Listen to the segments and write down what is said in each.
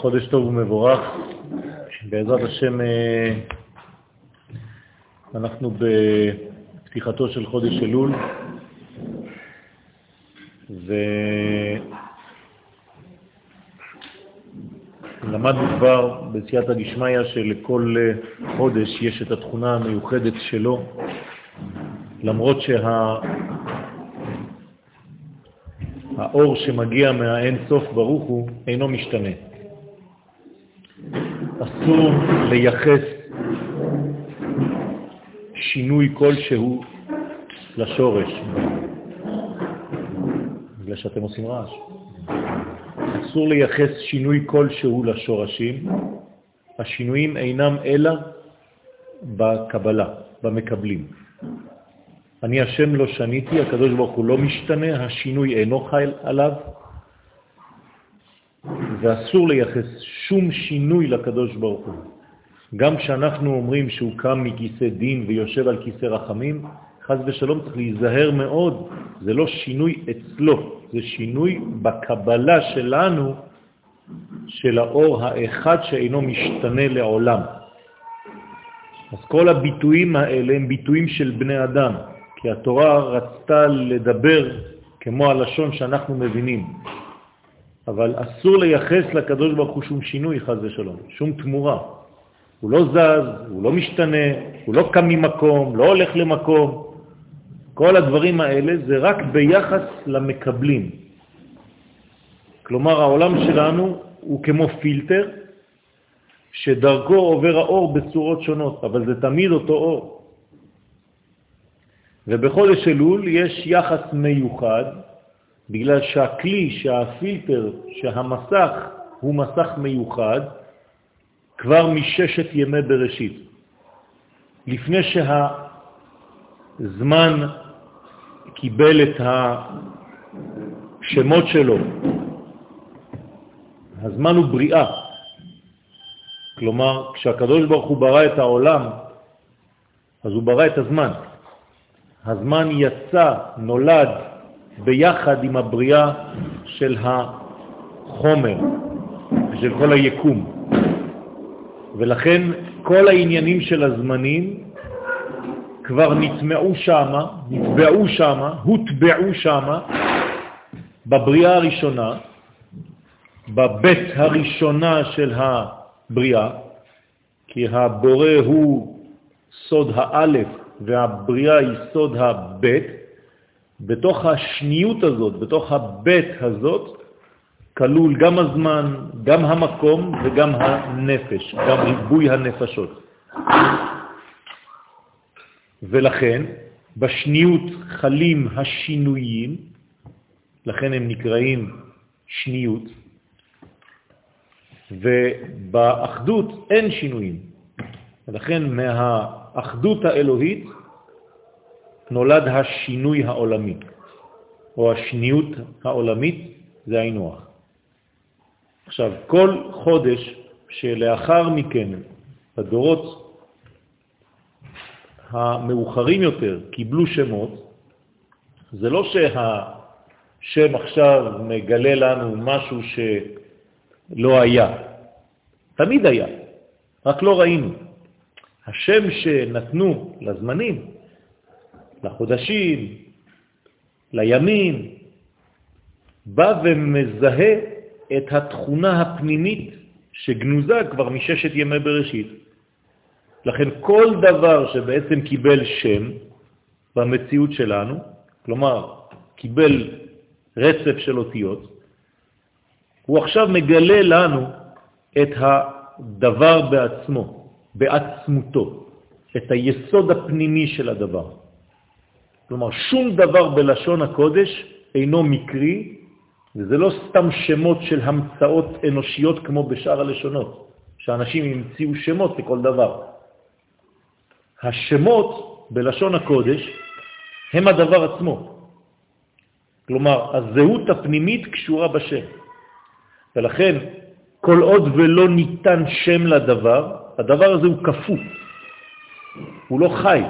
חודש טוב ומבורך. בעזרת השם אה, אנחנו בפתיחתו של חודש אלול, ולמדנו כבר בסייעתא דשמיא שלכל חודש יש את התכונה המיוחדת שלו, למרות שה... האור שמגיע מהאין סוף ברוך הוא אינו משתנה. אסור לייחס שינוי כלשהו לשורש, בגלל שאתם עושים רעש. אסור לייחס שינוי כלשהו לשורשים, השינויים אינם אלא בקבלה, במקבלים. אני השם לא שניתי, הקדוש ברוך הוא לא משתנה, השינוי אינו חייל עליו, ואסור לייחס שום שינוי לקדוש ברוך הוא. גם כשאנחנו אומרים שהוא קם מכיסא דין ויושב על כיסא רחמים, חז ושלום צריך להיזהר מאוד, זה לא שינוי אצלו, זה שינוי בקבלה שלנו של האור האחד שאינו משתנה לעולם. אז כל הביטויים האלה הם ביטויים של בני אדם. כי התורה רצתה לדבר כמו הלשון שאנחנו מבינים. אבל אסור לייחס לקדוש ברוך הוא שום שינוי, חז ושלום, שום תמורה. הוא לא זז, הוא לא משתנה, הוא לא קם ממקום, לא הולך למקום. כל הדברים האלה זה רק ביחס למקבלים. כלומר, העולם שלנו הוא כמו פילטר שדרכו עובר האור בצורות שונות, אבל זה תמיד אותו אור. ובחודש אלול יש יחס מיוחד, בגלל שהכלי, שהפילטר, שהמסך הוא מסך מיוחד, כבר מששת ימי בראשית. לפני שהזמן קיבל את השמות שלו, הזמן הוא בריאה. כלומר, כשהקדוש ברוך הוא ברא את העולם, אז הוא ברא את הזמן. הזמן יצא, נולד, ביחד עם הבריאה של החומר, של כל היקום. ולכן כל העניינים של הזמנים כבר נטמעו שמה, נטבעו שמה, הוטבעו שמה, בבריאה הראשונה, בבית הראשונה של הבריאה, כי הבורא הוא סוד האלף והבריאה היא סוד הבית, בתוך השניות הזאת, בתוך הבית הזאת, כלול גם הזמן, גם המקום וגם הנפש, גם ריבוי הנפשות. ולכן בשניות חלים השינויים, לכן הם נקראים שניות, ובאחדות אין שינויים. ולכן מה... האחדות האלוהית נולד השינוי העולמי, או השניות העולמית, זה היינו עכשיו, כל חודש שלאחר מכן, הדורות המאוחרים יותר קיבלו שמות, זה לא שהשם עכשיו מגלה לנו משהו שלא היה. תמיד היה, רק לא ראינו. השם שנתנו לזמנים, לחודשים, לימים, בא ומזהה את התכונה הפנימית שגנוזה כבר מששת ימי בראשית. לכן כל דבר שבעצם קיבל שם במציאות שלנו, כלומר קיבל רצף של אותיות, הוא עכשיו מגלה לנו את הדבר בעצמו. בעצמותו, את היסוד הפנימי של הדבר. כלומר, שום דבר בלשון הקודש אינו מקרי, וזה לא סתם שמות של המצאות אנושיות כמו בשאר הלשונות, שאנשים המציאו שמות לכל דבר. השמות בלשון הקודש הם הדבר עצמו. כלומר, הזהות הפנימית קשורה בשם. ולכן, כל עוד ולא ניתן שם לדבר, הדבר הזה הוא כפו, הוא לא חי,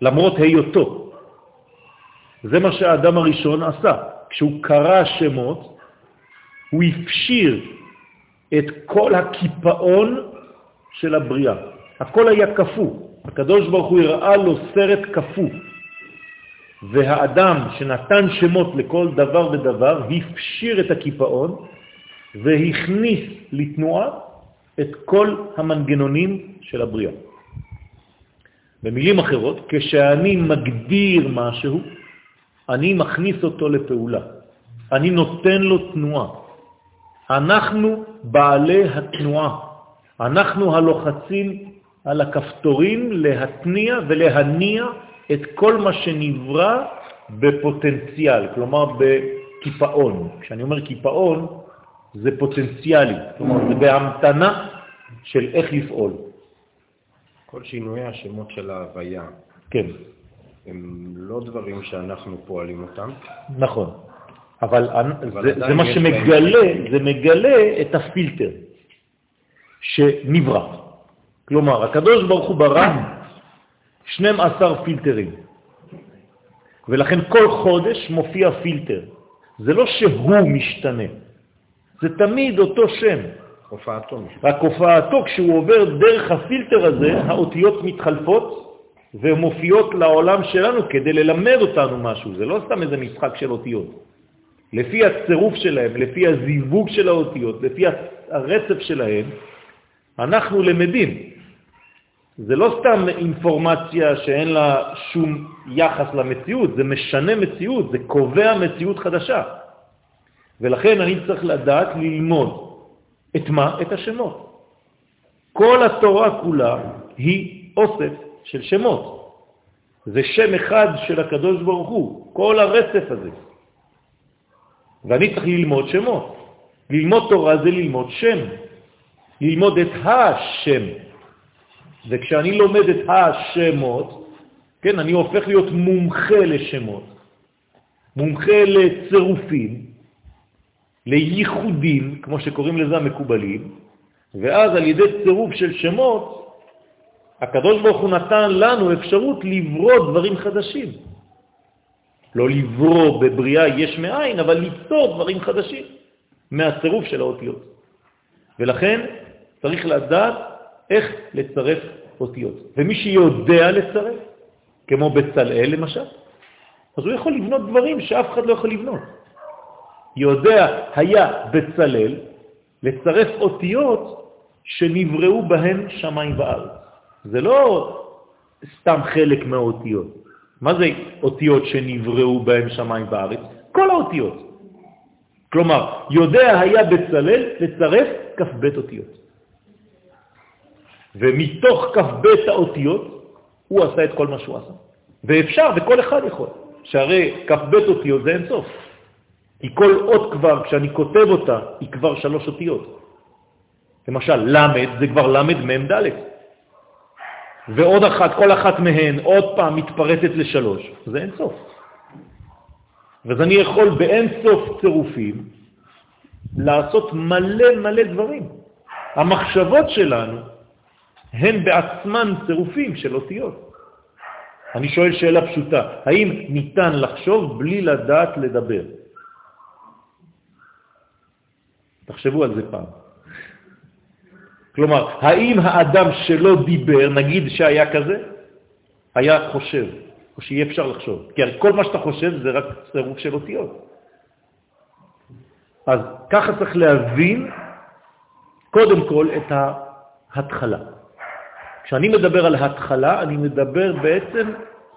למרות היותו. זה מה שהאדם הראשון עשה. כשהוא קרא שמות, הוא הפשיר את כל הקיפאון של הבריאה. הכל היה קפוא. הקדוש ברוך הוא הראה לו סרט קפוא. והאדם שנתן שמות לכל דבר ודבר הפשיר את הקיפאון והכניס לתנועה את כל המנגנונים של הבריאה. במילים אחרות, כשאני מגדיר משהו, אני מכניס אותו לפעולה. אני נותן לו תנועה. אנחנו בעלי התנועה. אנחנו הלוחצים על הכפתורים להתניע ולהניע את כל מה שנברא בפוטנציאל, כלומר בקיפאון. כשאני אומר קיפאון, זה פוטנציאלי, כלומר זה בהמתנה של איך לפעול. כל שינויי השמות של ההוויה, כן. הם לא דברים שאנחנו פועלים אותם. נכון, אבל, אבל זה, זה מה שמגלה, זה מגלה את הפילטר שנברא. כלומר, הקדוש ברוך הוא ברא 12 פילטרים, ולכן כל חודש מופיע פילטר. זה לא שהוא משתנה, זה תמיד אותו שם. הופעתו. רק הופעתו, כשהוא עובר דרך הפילטר הזה, האותיות מתחלפות ומופיעות לעולם שלנו כדי ללמד אותנו משהו. זה לא סתם איזה משחק של אותיות. לפי הצירוף שלהם, לפי הזיווג של האותיות, לפי הרצף שלהם, אנחנו למדים. זה לא סתם אינפורמציה שאין לה שום יחס למציאות, זה משנה מציאות, זה קובע מציאות חדשה. ולכן אני צריך לדעת ללמוד את מה? את השמות. כל התורה כולה היא אוסף של שמות. זה שם אחד של הקדוש ברוך הוא, כל הרצף הזה. ואני צריך ללמוד שמות. ללמוד תורה זה ללמוד שם, ללמוד את השם. וכשאני לומד את השמות, כן, אני הופך להיות מומחה לשמות, מומחה לצירופים, לייחודים, כמו שקוראים לזה המקובלים, ואז על ידי צירוף של שמות, הקדוש ברוך הוא נתן לנו אפשרות לברוא דברים חדשים. לא לברוא בבריאה יש מאין, אבל ליצור דברים חדשים מהצירוף של האותיות. ולכן צריך לדעת איך לצרף אותיות. ומי שיודע לצרף, כמו בצלאל למשל, אז הוא יכול לבנות דברים שאף אחד לא יכול לבנות. יודע היה בצלל לצרף אותיות שנבראו בהן שמיים וארץ. זה לא סתם חלק מהאותיות. מה זה אותיות שנבראו בהן שמיים וארץ? כל האותיות. כלומר, יודע היה בצלל לצרף כ"ב אותיות. ומתוך כ"ב האותיות הוא עשה את כל מה שהוא עשה. ואפשר, וכל אחד יכול, שהרי כ"ב אותיות זה אין סוף. כי כל אות כבר, כשאני כותב אותה, היא כבר שלוש אותיות. למשל, למד זה כבר למד מם ד'. ועוד אחת, כל אחת מהן עוד פעם מתפרטת לשלוש, זה אין סוף. אז אני יכול באין סוף צירופים לעשות מלא מלא דברים. המחשבות שלנו הן בעצמן צירופים של אותיות. אני שואל שאלה פשוטה, האם ניתן לחשוב בלי לדעת לדבר? תחשבו על זה פעם. כלומר, האם האדם שלא דיבר, נגיד שהיה כזה, היה חושב, או שיהיה אפשר לחשוב? כי כל מה שאתה חושב זה רק צירוף של אותיות. אז ככה צריך להבין קודם כל את ההתחלה. כשאני מדבר על התחלה, אני מדבר בעצם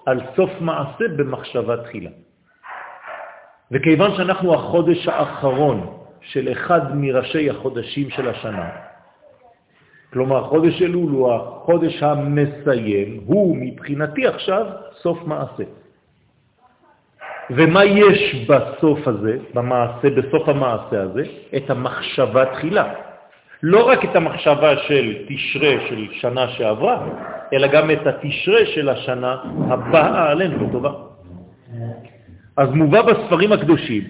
על סוף מעשה במחשבה תחילה. וכיוון שאנחנו החודש האחרון של אחד מראשי החודשים של השנה. כלומר, חודש אלול הוא החודש המסיים, הוא מבחינתי עכשיו סוף מעשה. ומה יש בסוף הזה, במעשה, בסוף המעשה הזה? את המחשבה תחילה. לא רק את המחשבה של תשרה של שנה שעברה, אלא גם את התשרה של השנה הבאה עלינו לטובה. אז מובא בספרים הקדושים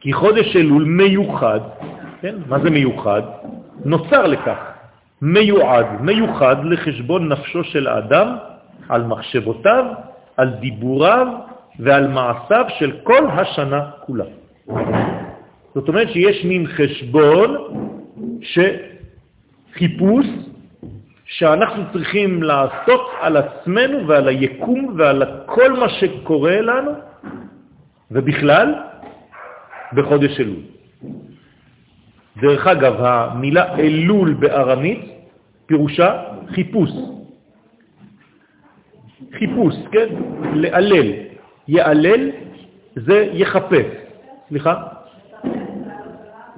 כי חודש אלול מיוחד, כן? מה זה מיוחד? נוצר לכך, מיועד, מיוחד לחשבון נפשו של האדם על מחשבותיו, על דיבוריו ועל מעשיו של כל השנה כולה. זאת אומרת שיש מין חשבון שחיפוש שאנחנו צריכים לעשות על עצמנו ועל היקום ועל כל מה שקורה לנו, ובכלל, בחודש אלול. דרך אגב, המילה אלול בארמית פירושה חיפוש. חיפוש, כן? לעלל. יעלל זה יחפש. סליחה?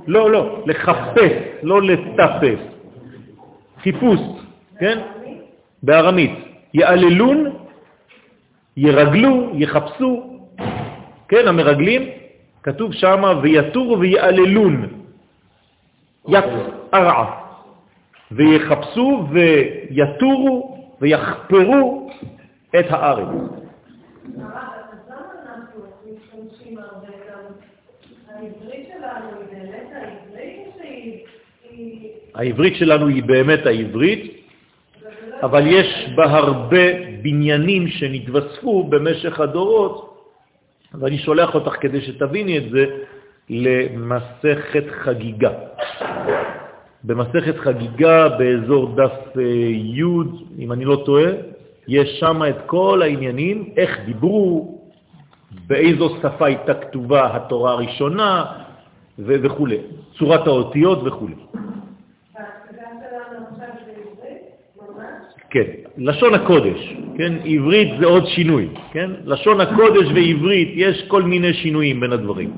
לא, לא, לחפש, לא לטפס. חיפוש, כן? בארמית. יעללון, ירגלו, יחפשו, כן, המרגלים, כתוב שם ויתורו ויעללון, יצערע, ויחפשו ויתורו ויחפרו את הארץ. העברית שלנו היא באמת העברית, אבל יש בה הרבה בניינים שנתווספו במשך הדורות, ואני שולח אותך כדי שתביני את זה למסכת חגיגה. במסכת חגיגה באזור דף אה, י', אם אני לא טועה, יש שם את כל העניינים, איך דיברו, באיזו שפה הייתה כתובה התורה הראשונה וכו', צורת האותיות וכו'. כן, לשון הקודש, כן, עברית זה עוד שינוי, כן? לשון הקודש ועברית יש כל מיני שינויים בין הדברים.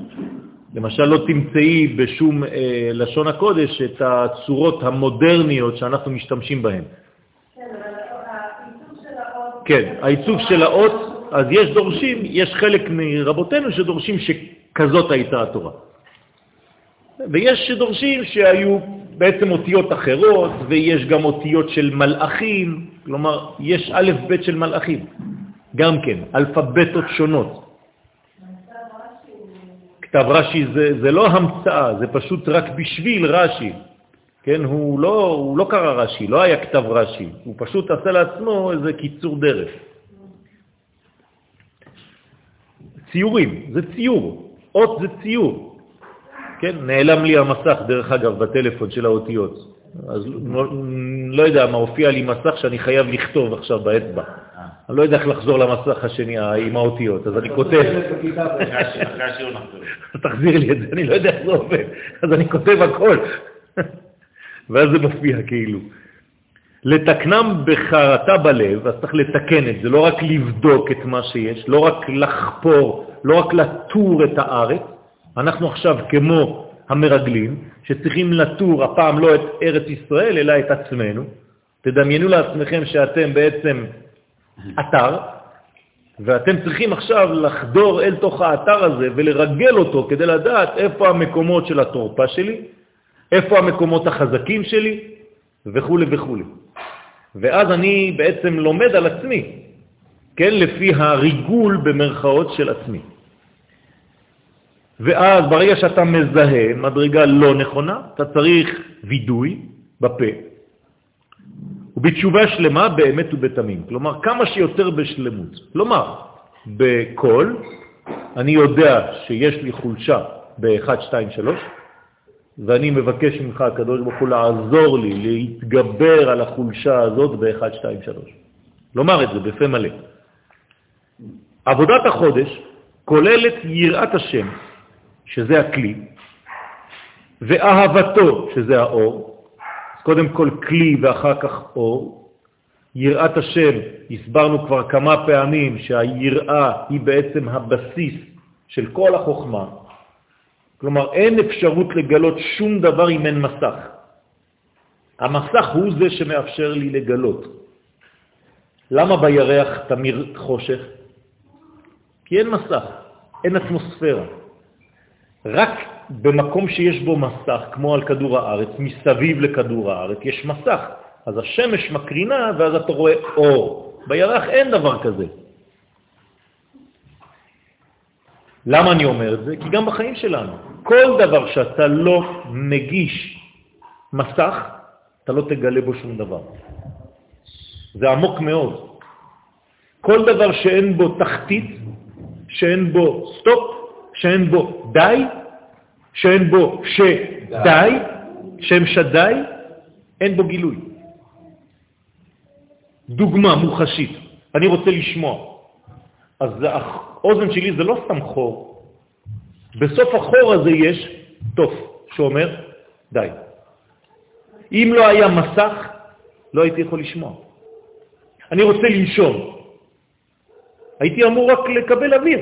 למשל, לא תמצאי בשום אה, לשון הקודש את הצורות המודרניות שאנחנו משתמשים בהן. כן, העיצוב של האות, אז יש דורשים, יש חלק מרבותינו שדורשים שכזאת הייתה התורה. ויש שדורשים שהיו בעצם אותיות אחרות, ויש גם אותיות של מלאכים, כלומר, יש א' ב' של מלאכים, גם כן, אלפבטות שונות. כתב רש"י זה, זה לא המצאה, זה פשוט רק בשביל רש"י. כן, הוא לא, הוא לא קרא רש"י, לא היה כתב רש"י, הוא פשוט עשה לעצמו איזה קיצור דרך. ציורים, זה ציור, אות זה ציור. כן, נעלם לי המסך, דרך אגב, בטלפון של האותיות. אז לא, לא יודע מה, הופיע לי מסך שאני חייב לכתוב עכשיו באצבע. אני לא יודע איך לחזור למסך השני עם האותיות, אז אני כותב... תחזיר לי את זה, אני לא יודע איך זה עובד, אז אני כותב הכל. ואז זה מופיע כאילו. לתקנם בחרטה בלב, אז צריך לתקן את זה, לא רק לבדוק את מה שיש, לא רק לחפור, לא רק לטור את הארץ. אנחנו עכשיו כמו המרגלים, שצריכים לטור הפעם לא את ארץ ישראל, אלא את עצמנו. תדמיינו לעצמכם שאתם בעצם אתר, ואתם צריכים עכשיו לחדור אל תוך האתר הזה ולרגל אותו כדי לדעת איפה המקומות של התורפה שלי, איפה המקומות החזקים שלי, וכו' וכו'. ואז אני בעצם לומד על עצמי, כן, לפי הריגול במרכאות של עצמי. ואז ברגע שאתה מזהה מדרגה לא נכונה, אתה צריך וידוי בפה, ובתשובה שלמה באמת ובתמים. כלומר, כמה שיותר בשלמות. כלומר, בקול, אני יודע שיש לי חולשה ב-1, 2, 3, ואני מבקש ממך, הקדוש ברוך הוא, לעזור לי להתגבר על החולשה הזאת ב-1, 2, 3. לומר את זה בפה מלא. עבודת החודש כוללת יראת השם, שזה הכלי, ואהבתו, שזה האור, קודם כל כלי ואחר כך אור. יראת השם, הסברנו כבר כמה פעמים שהיראה היא בעצם הבסיס של כל החוכמה, כלומר, אין אפשרות לגלות שום דבר אם אין מסך. המסך הוא זה שמאפשר לי לגלות. למה בירח תמיר חושך? כי אין מסך, אין אטמוספירה. רק במקום שיש בו מסך, כמו על כדור הארץ, מסביב לכדור הארץ, יש מסך. אז השמש מקרינה ואז אתה רואה אור. בירח אין דבר כזה. למה אני אומר את זה? כי גם בחיים שלנו, כל דבר שאתה לא מגיש מסך, אתה לא תגלה בו שום דבר. זה עמוק מאוד. כל דבר שאין בו תחתית, שאין בו סטופ, שאין בו די, שאין בו שדי, שם שדאי, אין בו גילוי. דוגמה מוחשית, אני רוצה לשמוע. אז האוזן שלי זה לא סתם חור. בסוף החור הזה יש תוף שאומר, די. אם לא היה מסך, לא הייתי יכול לשמוע. אני רוצה לנשום. הייתי אמור רק לקבל אוויר.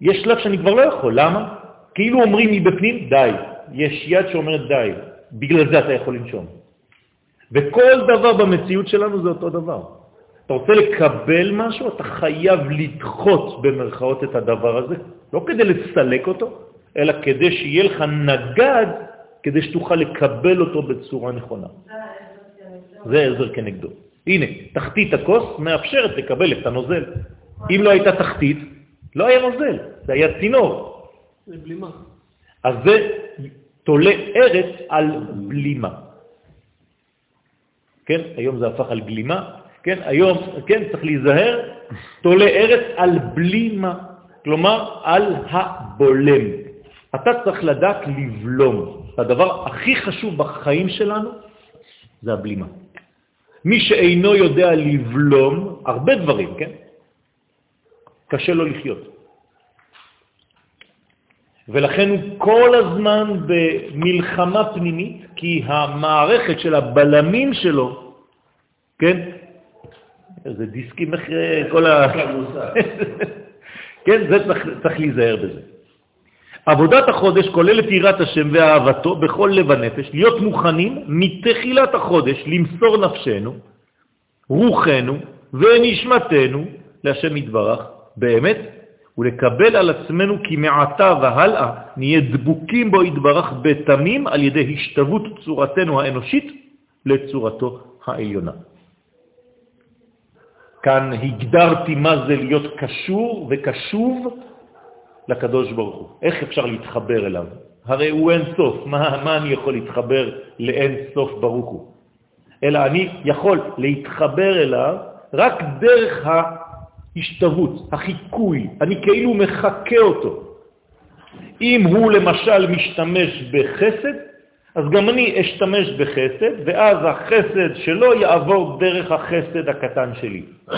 יש שלב שאני כבר לא יכול, למה? כאילו אומרים מבפנים, די. יש יד שאומרת די, בגלל זה אתה יכול לנשום. וכל דבר במציאות שלנו זה אותו דבר. אתה רוצה לקבל משהו, אתה חייב לדחות במרכאות את הדבר הזה, לא כדי לסלק אותו, אלא כדי שיהיה לך נגד, כדי שתוכל לקבל אותו בצורה נכונה. זה עזר כנגדו. הנה, תחתית הכוס מאפשרת לקבל את הנוזל. אם לא הייתה תחתית, לא היה נוזל, זה היה צינור. זה בלימה. אז זה תולה ארץ על בלימה. כן, היום זה הפך על גלימה, כן, היום, כן, צריך להיזהר, תולה ארץ על בלימה, כלומר על הבולם. אתה צריך לדעת לבלום. הדבר הכי חשוב בחיים שלנו זה הבלימה. מי שאינו יודע לבלום הרבה דברים, כן? קשה לו לחיות. ולכן הוא כל הזמן במלחמה פנימית, כי המערכת של הבלמים שלו, כן? איזה דיסקים אחרי כל ה... כן, זה צריך, צריך להיזהר בזה. עבודת החודש כוללת יראת השם ואהבתו בכל לב הנפש, להיות מוכנים מתחילת החודש למסור נפשנו, רוחנו ונשמתנו להשם יתברך, באמת, ולקבל על עצמנו כי מעתה והלאה נהיה דבוקים בו יתברך בתמים על ידי השתוות צורתנו האנושית לצורתו העליונה. כאן הגדרתי מה זה להיות קשור וקשוב לקדוש ברוך הוא. איך אפשר להתחבר אליו? הרי הוא אין סוף. מה, מה אני יכול להתחבר לאין סוף ברוך הוא? אלא אני יכול להתחבר אליו רק דרך ההשתוות, החיקוי. אני כאילו מחכה אותו. אם הוא למשל משתמש בחסד, אז גם אני אשתמש בחסד, ואז החסד שלו יעבור דרך החסד הקטן שלי.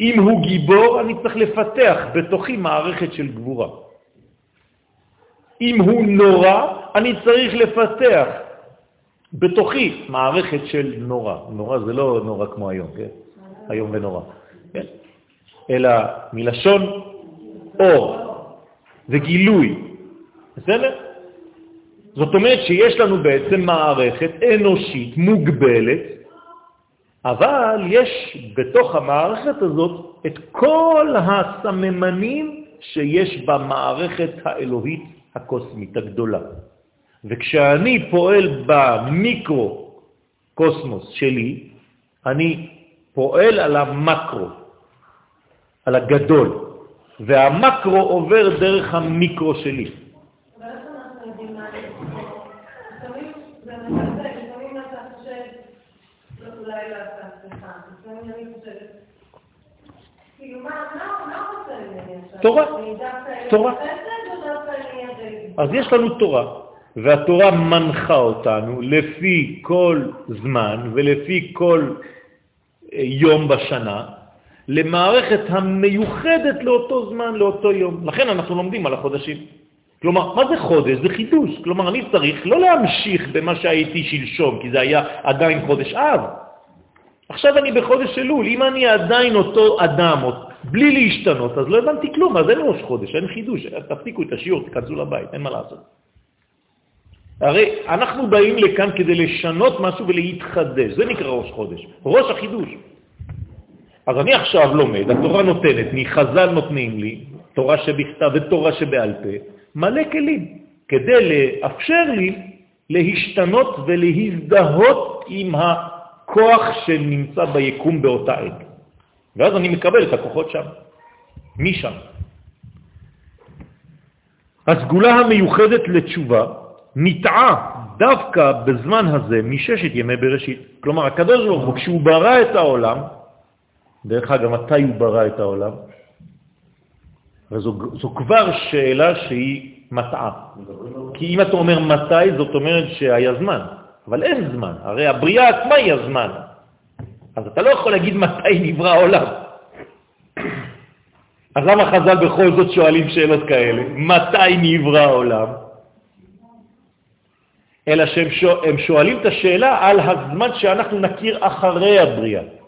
אם הוא גיבור, אני צריך לפתח בתוכי מערכת של גבורה. אם הוא נורא, אני צריך לפתח בתוכי מערכת של נורא. נורא זה לא נורא כמו היום, כן? היום ונורא. כן? אלא מלשון אור וגילוי. בסדר? זאת אומרת שיש לנו בעצם מערכת אנושית מוגבלת, אבל יש בתוך המערכת הזאת את כל הסממנים שיש במערכת האלוהית הקוסמית הגדולה. וכשאני פועל במיקרו-קוסמוס שלי, אני פועל על המקרו, על הגדול, והמקרו עובר דרך המיקרו שלי. תורה, תורה. אז יש לנו תורה, והתורה מנחה אותנו לפי כל זמן ולפי כל אה, יום בשנה, למערכת המיוחדת לאותו זמן, לאותו יום. לכן אנחנו לומדים על החודשים. כלומר, מה זה חודש? זה חידוש. כלומר, אני צריך לא להמשיך במה שהייתי שלשום, כי זה היה עדיין חודש אב. עכשיו אני בחודש אלול. אם אני עדיין אותו אדם, בלי להשתנות, אז לא הבנתי כלום, אז אין ראש חודש, אין חידוש, תפסיקו את השיעור, תכנסו לבית, אין מה לעשות. הרי אנחנו באים לכאן כדי לשנות משהו ולהתחדש, זה נקרא ראש חודש, ראש החידוש. אז אני עכשיו לומד, התורה נותנת לי, חז"ל נותנים לי, תורה שבכתב ותורה שבעל פה, מלא כלים, כדי לאפשר לי להשתנות ולהזדהות עם הכוח שנמצא ביקום באותה עת. ואז אני מקבל את הכוחות שם, משם. הסגולה המיוחדת לתשובה נטעה דווקא בזמן הזה מששת ימי בראשית. כלומר, הקדוש ברוך הוא, כשהוא ברא את העולם, דרך אגב, מתי הוא ברא את העולם? וזו זו כבר שאלה שהיא מטעה. כי אם אתה אומר מתי, זאת אומרת שהיה זמן, אבל אין זמן. הרי הבריאה עצמה היא הזמן. אז אתה לא יכול להגיד מתי נברא העולם. אז למה חז"ל בכל זאת שואלים שאלות כאלה? מתי נברא העולם? אלא שהם שואלים את השאלה על הזמן שאנחנו נכיר אחרי הבריאה.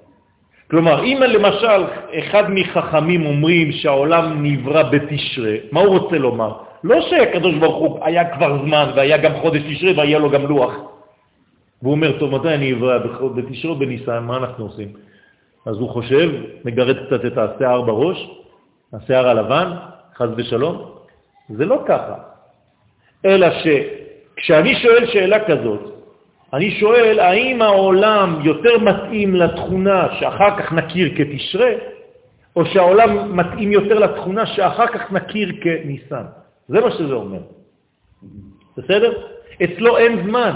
כלומר, אם למשל אחד מחכמים אומרים שהעולם נברא בתשרה, מה הוא רוצה לומר? לא שהקדוש ברוך הוא היה כבר זמן והיה גם חודש תשרה והיה לו גם לוח. והוא אומר, טוב, מתי אני נברא? בתשרה בניסן? מה אנחנו עושים? אז הוא חושב, מגרד קצת את השיער בראש, השיער הלבן, חז ושלום. זה לא ככה. אלא שכשאני שואל שאלה כזאת, אני שואל, האם העולם יותר מתאים לתכונה שאחר כך נכיר כתשרה, או שהעולם מתאים יותר לתכונה שאחר כך נכיר כניסן? זה מה שזה אומר. בסדר? אצלו אין זמן,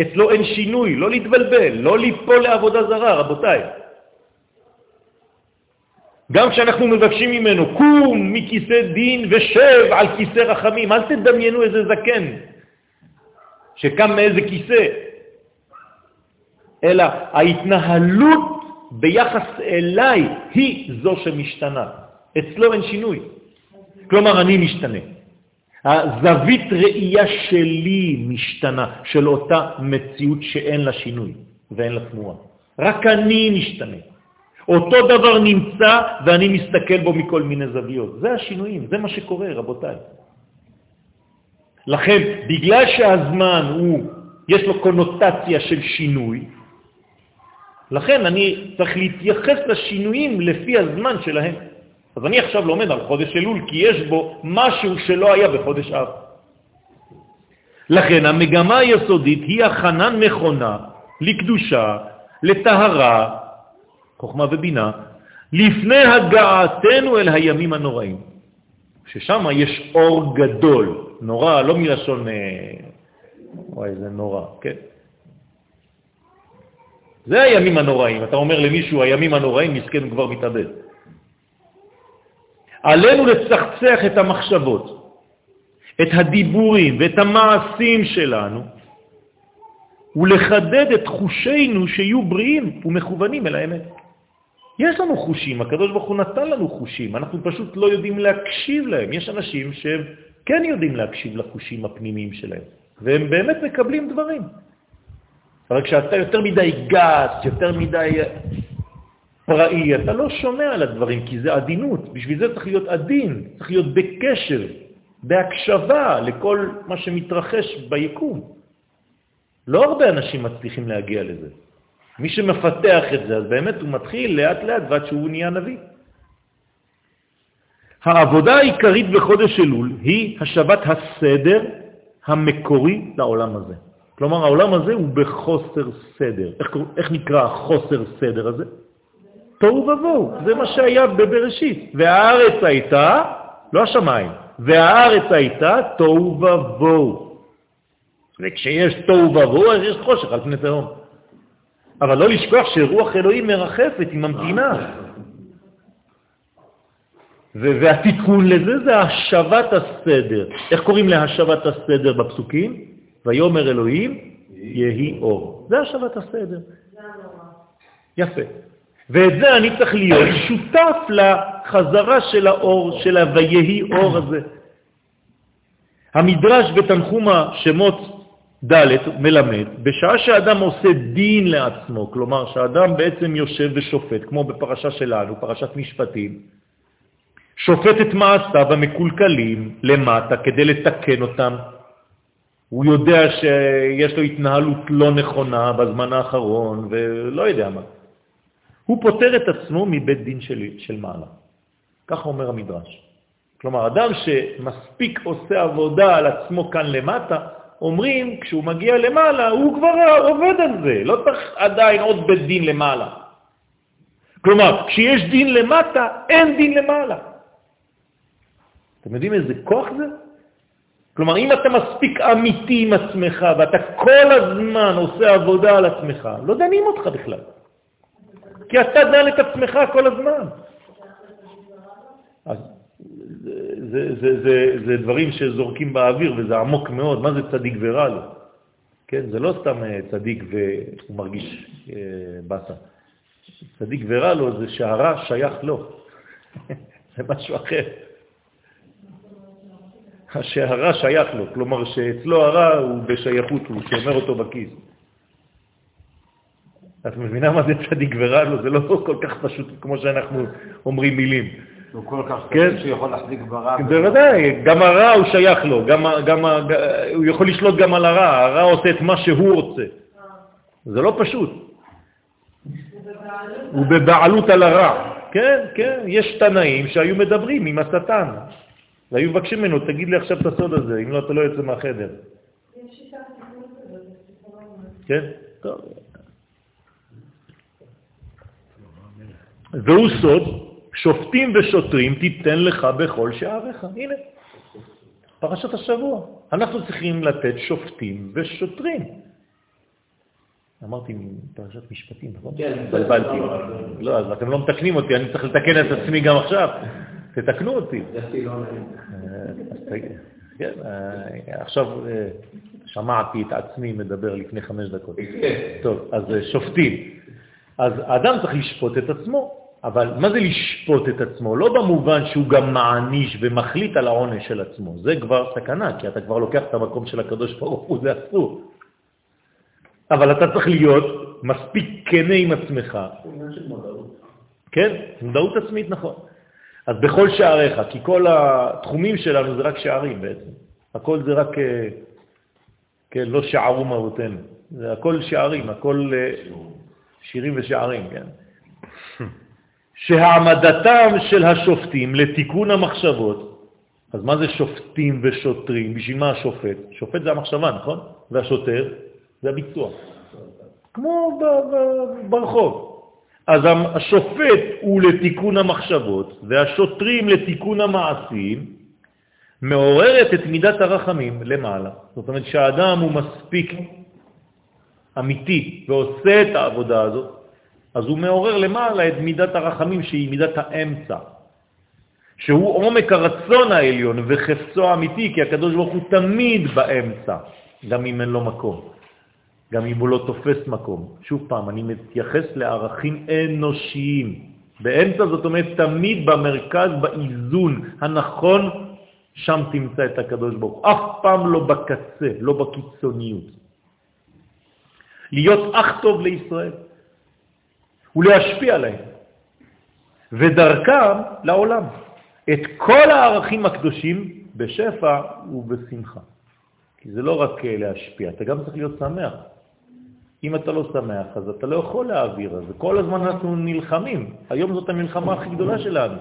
אצלו אין שינוי, לא להתבלבל, לא ליפול לעבודה זרה, רבותיי. גם כשאנחנו מבקשים ממנו, קום מכיסא דין ושב על כיסא רחמים, אל תדמיינו איזה זקן שקם מאיזה כיסא, אלא ההתנהלות ביחס אליי היא זו שמשתנה. אצלו אין שינוי. כלומר, אני משתנה. הזווית ראייה שלי משתנה, של אותה מציאות שאין לה שינוי ואין לה תנועה. רק אני משתנה. אותו דבר נמצא ואני מסתכל בו מכל מיני זוויות. זה השינויים, זה מה שקורה, רבותיי. לכן, בגלל שהזמן הוא, יש לו קונוטציה של שינוי, לכן אני צריך להתייחס לשינויים לפי הזמן שלהם. אז אני עכשיו לומד על חודש אלול, כי יש בו משהו שלא היה בחודש אב. לכן המגמה היסודית היא הכנה נכונה לקדושה, לטהרה, חוכמה ובינה, לפני הגעתנו אל הימים הנוראים, ששם יש אור גדול, נורא, לא מלשון, אה, וואי, זה נורא, כן? זה הימים הנוראים. אתה אומר למישהו, הימים הנוראים, מסכן כבר מתאבד. עלינו לצחצח את המחשבות, את הדיבורים ואת המעשים שלנו, ולחדד את חושינו שיהיו בריאים ומכוונים אל האמת. יש לנו חושים, הקדוש ברוך הוא נתן לנו חושים, אנחנו פשוט לא יודעים להקשיב להם. יש אנשים שהם כן יודעים להקשיב לחושים הפנימיים שלהם, והם באמת מקבלים דברים. אבל כשאתה יותר מדי גס, יותר מדי פראי, אתה לא שומע על הדברים, כי זה עדינות. בשביל זה צריך להיות עדין, צריך להיות בקשר, בהקשבה לכל מה שמתרחש ביקום. לא הרבה אנשים מצליחים להגיע לזה. מי שמפתח את זה, אז באמת הוא מתחיל לאט לאט ועד שהוא נהיה נביא. העבודה העיקרית בחודש אלול היא השבת הסדר המקורי לעולם הזה. כלומר, העולם הזה הוא בחוסר סדר. איך, איך נקרא החוסר סדר הזה? תוהו ובוהו, זה מה שהיה בבראשית. והארץ הייתה, לא השמיים, והארץ הייתה תוהו ובוהו. וכשיש תוהו ובוהו, אז יש חושך על פני תהום. אבל לא לשכוח שרוח אלוהים מרחפת, היא ממתינה. והתיקון לזה זה השבת הסדר. איך קוראים להשבת הסדר בפסוקים? ויומר אלוהים יהי אור. זה השבת הסדר. יפה. ואת זה אני צריך להיות שותף לחזרה של האור, של ה"ויהי אור" הזה. המדרש בתנחום השמות ד' מלמד, בשעה שאדם עושה דין לעצמו, כלומר שאדם בעצם יושב ושופט, כמו בפרשה שלנו, פרשת משפטים, שופט את מעשיו המקולקלים למטה כדי לתקן אותם. הוא יודע שיש לו התנהלות לא נכונה בזמן האחרון, ולא יודע מה. הוא פותר את עצמו מבית דין של, של מעלה. ככה אומר המדרש. כלומר, אדם שמספיק עושה עבודה על עצמו כאן למטה, אומרים, כשהוא מגיע למעלה, הוא כבר עובד על זה, לא צריך עדיין עוד בית דין למעלה. כלומר, כשיש דין למטה, אין דין למעלה. אתם יודעים איזה כוח זה? כלומר, אם אתה מספיק אמיתי עם עצמך ואתה כל הזמן עושה עבודה על עצמך, לא דנים אותך בכלל. כי אתה דן את עצמך כל הזמן. אז זה, זה, זה, זה דברים שזורקים באוויר וזה עמוק מאוד. מה זה צדיק ורע לו? כן, זה לא סתם אה, צדיק והוא מרגיש אה, בסה. צדיק ורע לו זה שהרע שייך לו. זה משהו אחר. שהרע שייך לו, כלומר שאצלו הרע הוא בשייכות, הוא שומר אותו בכיס. את מבינה מה זה צדיק ורע לו? זה לא כל כך פשוט כמו שאנחנו אומרים מילים. הוא כל כך כן? פשוט שיכול להחזיק ברע. בוודאי, גם הרע הוא שייך לו, גם, גם, הוא יכול לשלוט גם על הרע, הרע עושה את מה שהוא רוצה. זה לא פשוט. הוא בבעלות על הרע. כן, כן, יש תנאים שהיו מדברים עם השטן, והיו מבקשים ממנו, תגיד לי עכשיו את הסוד הזה, אם לא, אתה לא יוצא מהחדר. כן, טוב. והוא סוד, שופטים ושוטרים תיתן לך בכל שעריך. הנה, פרשת השבוע. אנחנו צריכים לתת שופטים ושוטרים. אמרתי פרשת משפטים, נכון? כן. בלבלתי. לא, אז אתם לא מתקנים אותי, אני צריך לתקן את עצמי גם עכשיו. תתקנו אותי. לא אה, כן, אה, עכשיו אה, שמעתי את עצמי מדבר לפני חמש דקות. טוב, אז שופטים. אז האדם צריך לשפוט את עצמו, אבל מה זה לשפוט את עצמו? לא במובן שהוא גם מעניש ומחליט על העונש של עצמו, זה כבר סכנה, כי אתה כבר לוקח את המקום של הקדוש ברוך הוא, זה אסור. אבל אתה צריך להיות מספיק כנה עם עצמך. כן, מודעות עצמית, נכון. אז בכל שעריך, כי כל התחומים שלנו זה רק שערים בעצם. הכל זה רק, אה, כן, לא שערו מהותנו. זה הכל שערים, הכל אה, שירים ושערים, כן. שהעמדתם של השופטים לתיקון המחשבות, אז מה זה שופטים ושוטרים? בשביל מה השופט? שופט זה המחשבה, נכון? והשוטר זה הביצוע. כמו ברחוב. אז השופט הוא לתיקון המחשבות והשוטרים לתיקון המעשים, מעוררת את מידת הרחמים למעלה. זאת אומרת שהאדם הוא מספיק אמיתי ועושה את העבודה הזאת, אז הוא מעורר למעלה את מידת הרחמים שהיא מידת האמצע, שהוא עומק הרצון העליון וחפצו האמיתי, כי הקדוש ברוך הוא תמיד באמצע, גם אם אין לו מקום. גם אם הוא לא תופס מקום. שוב פעם, אני מתייחס לערכים אנושיים. באמצע זאת אומרת תמיד במרכז, באיזון הנכון, שם תמצא את הקדוש ברוך. אף פעם לא בקצה, לא בקיצוניות. להיות אח טוב לישראל ולהשפיע עליהם, ודרכם לעולם. את כל הערכים הקדושים בשפע ובשמחה. כי זה לא רק להשפיע, אתה גם צריך להיות שמח. אם אתה לא שמח, אז אתה לא יכול להעביר. אז כל הזמן אנחנו נלחמים. היום זאת המלחמה הכי גדולה שלנו.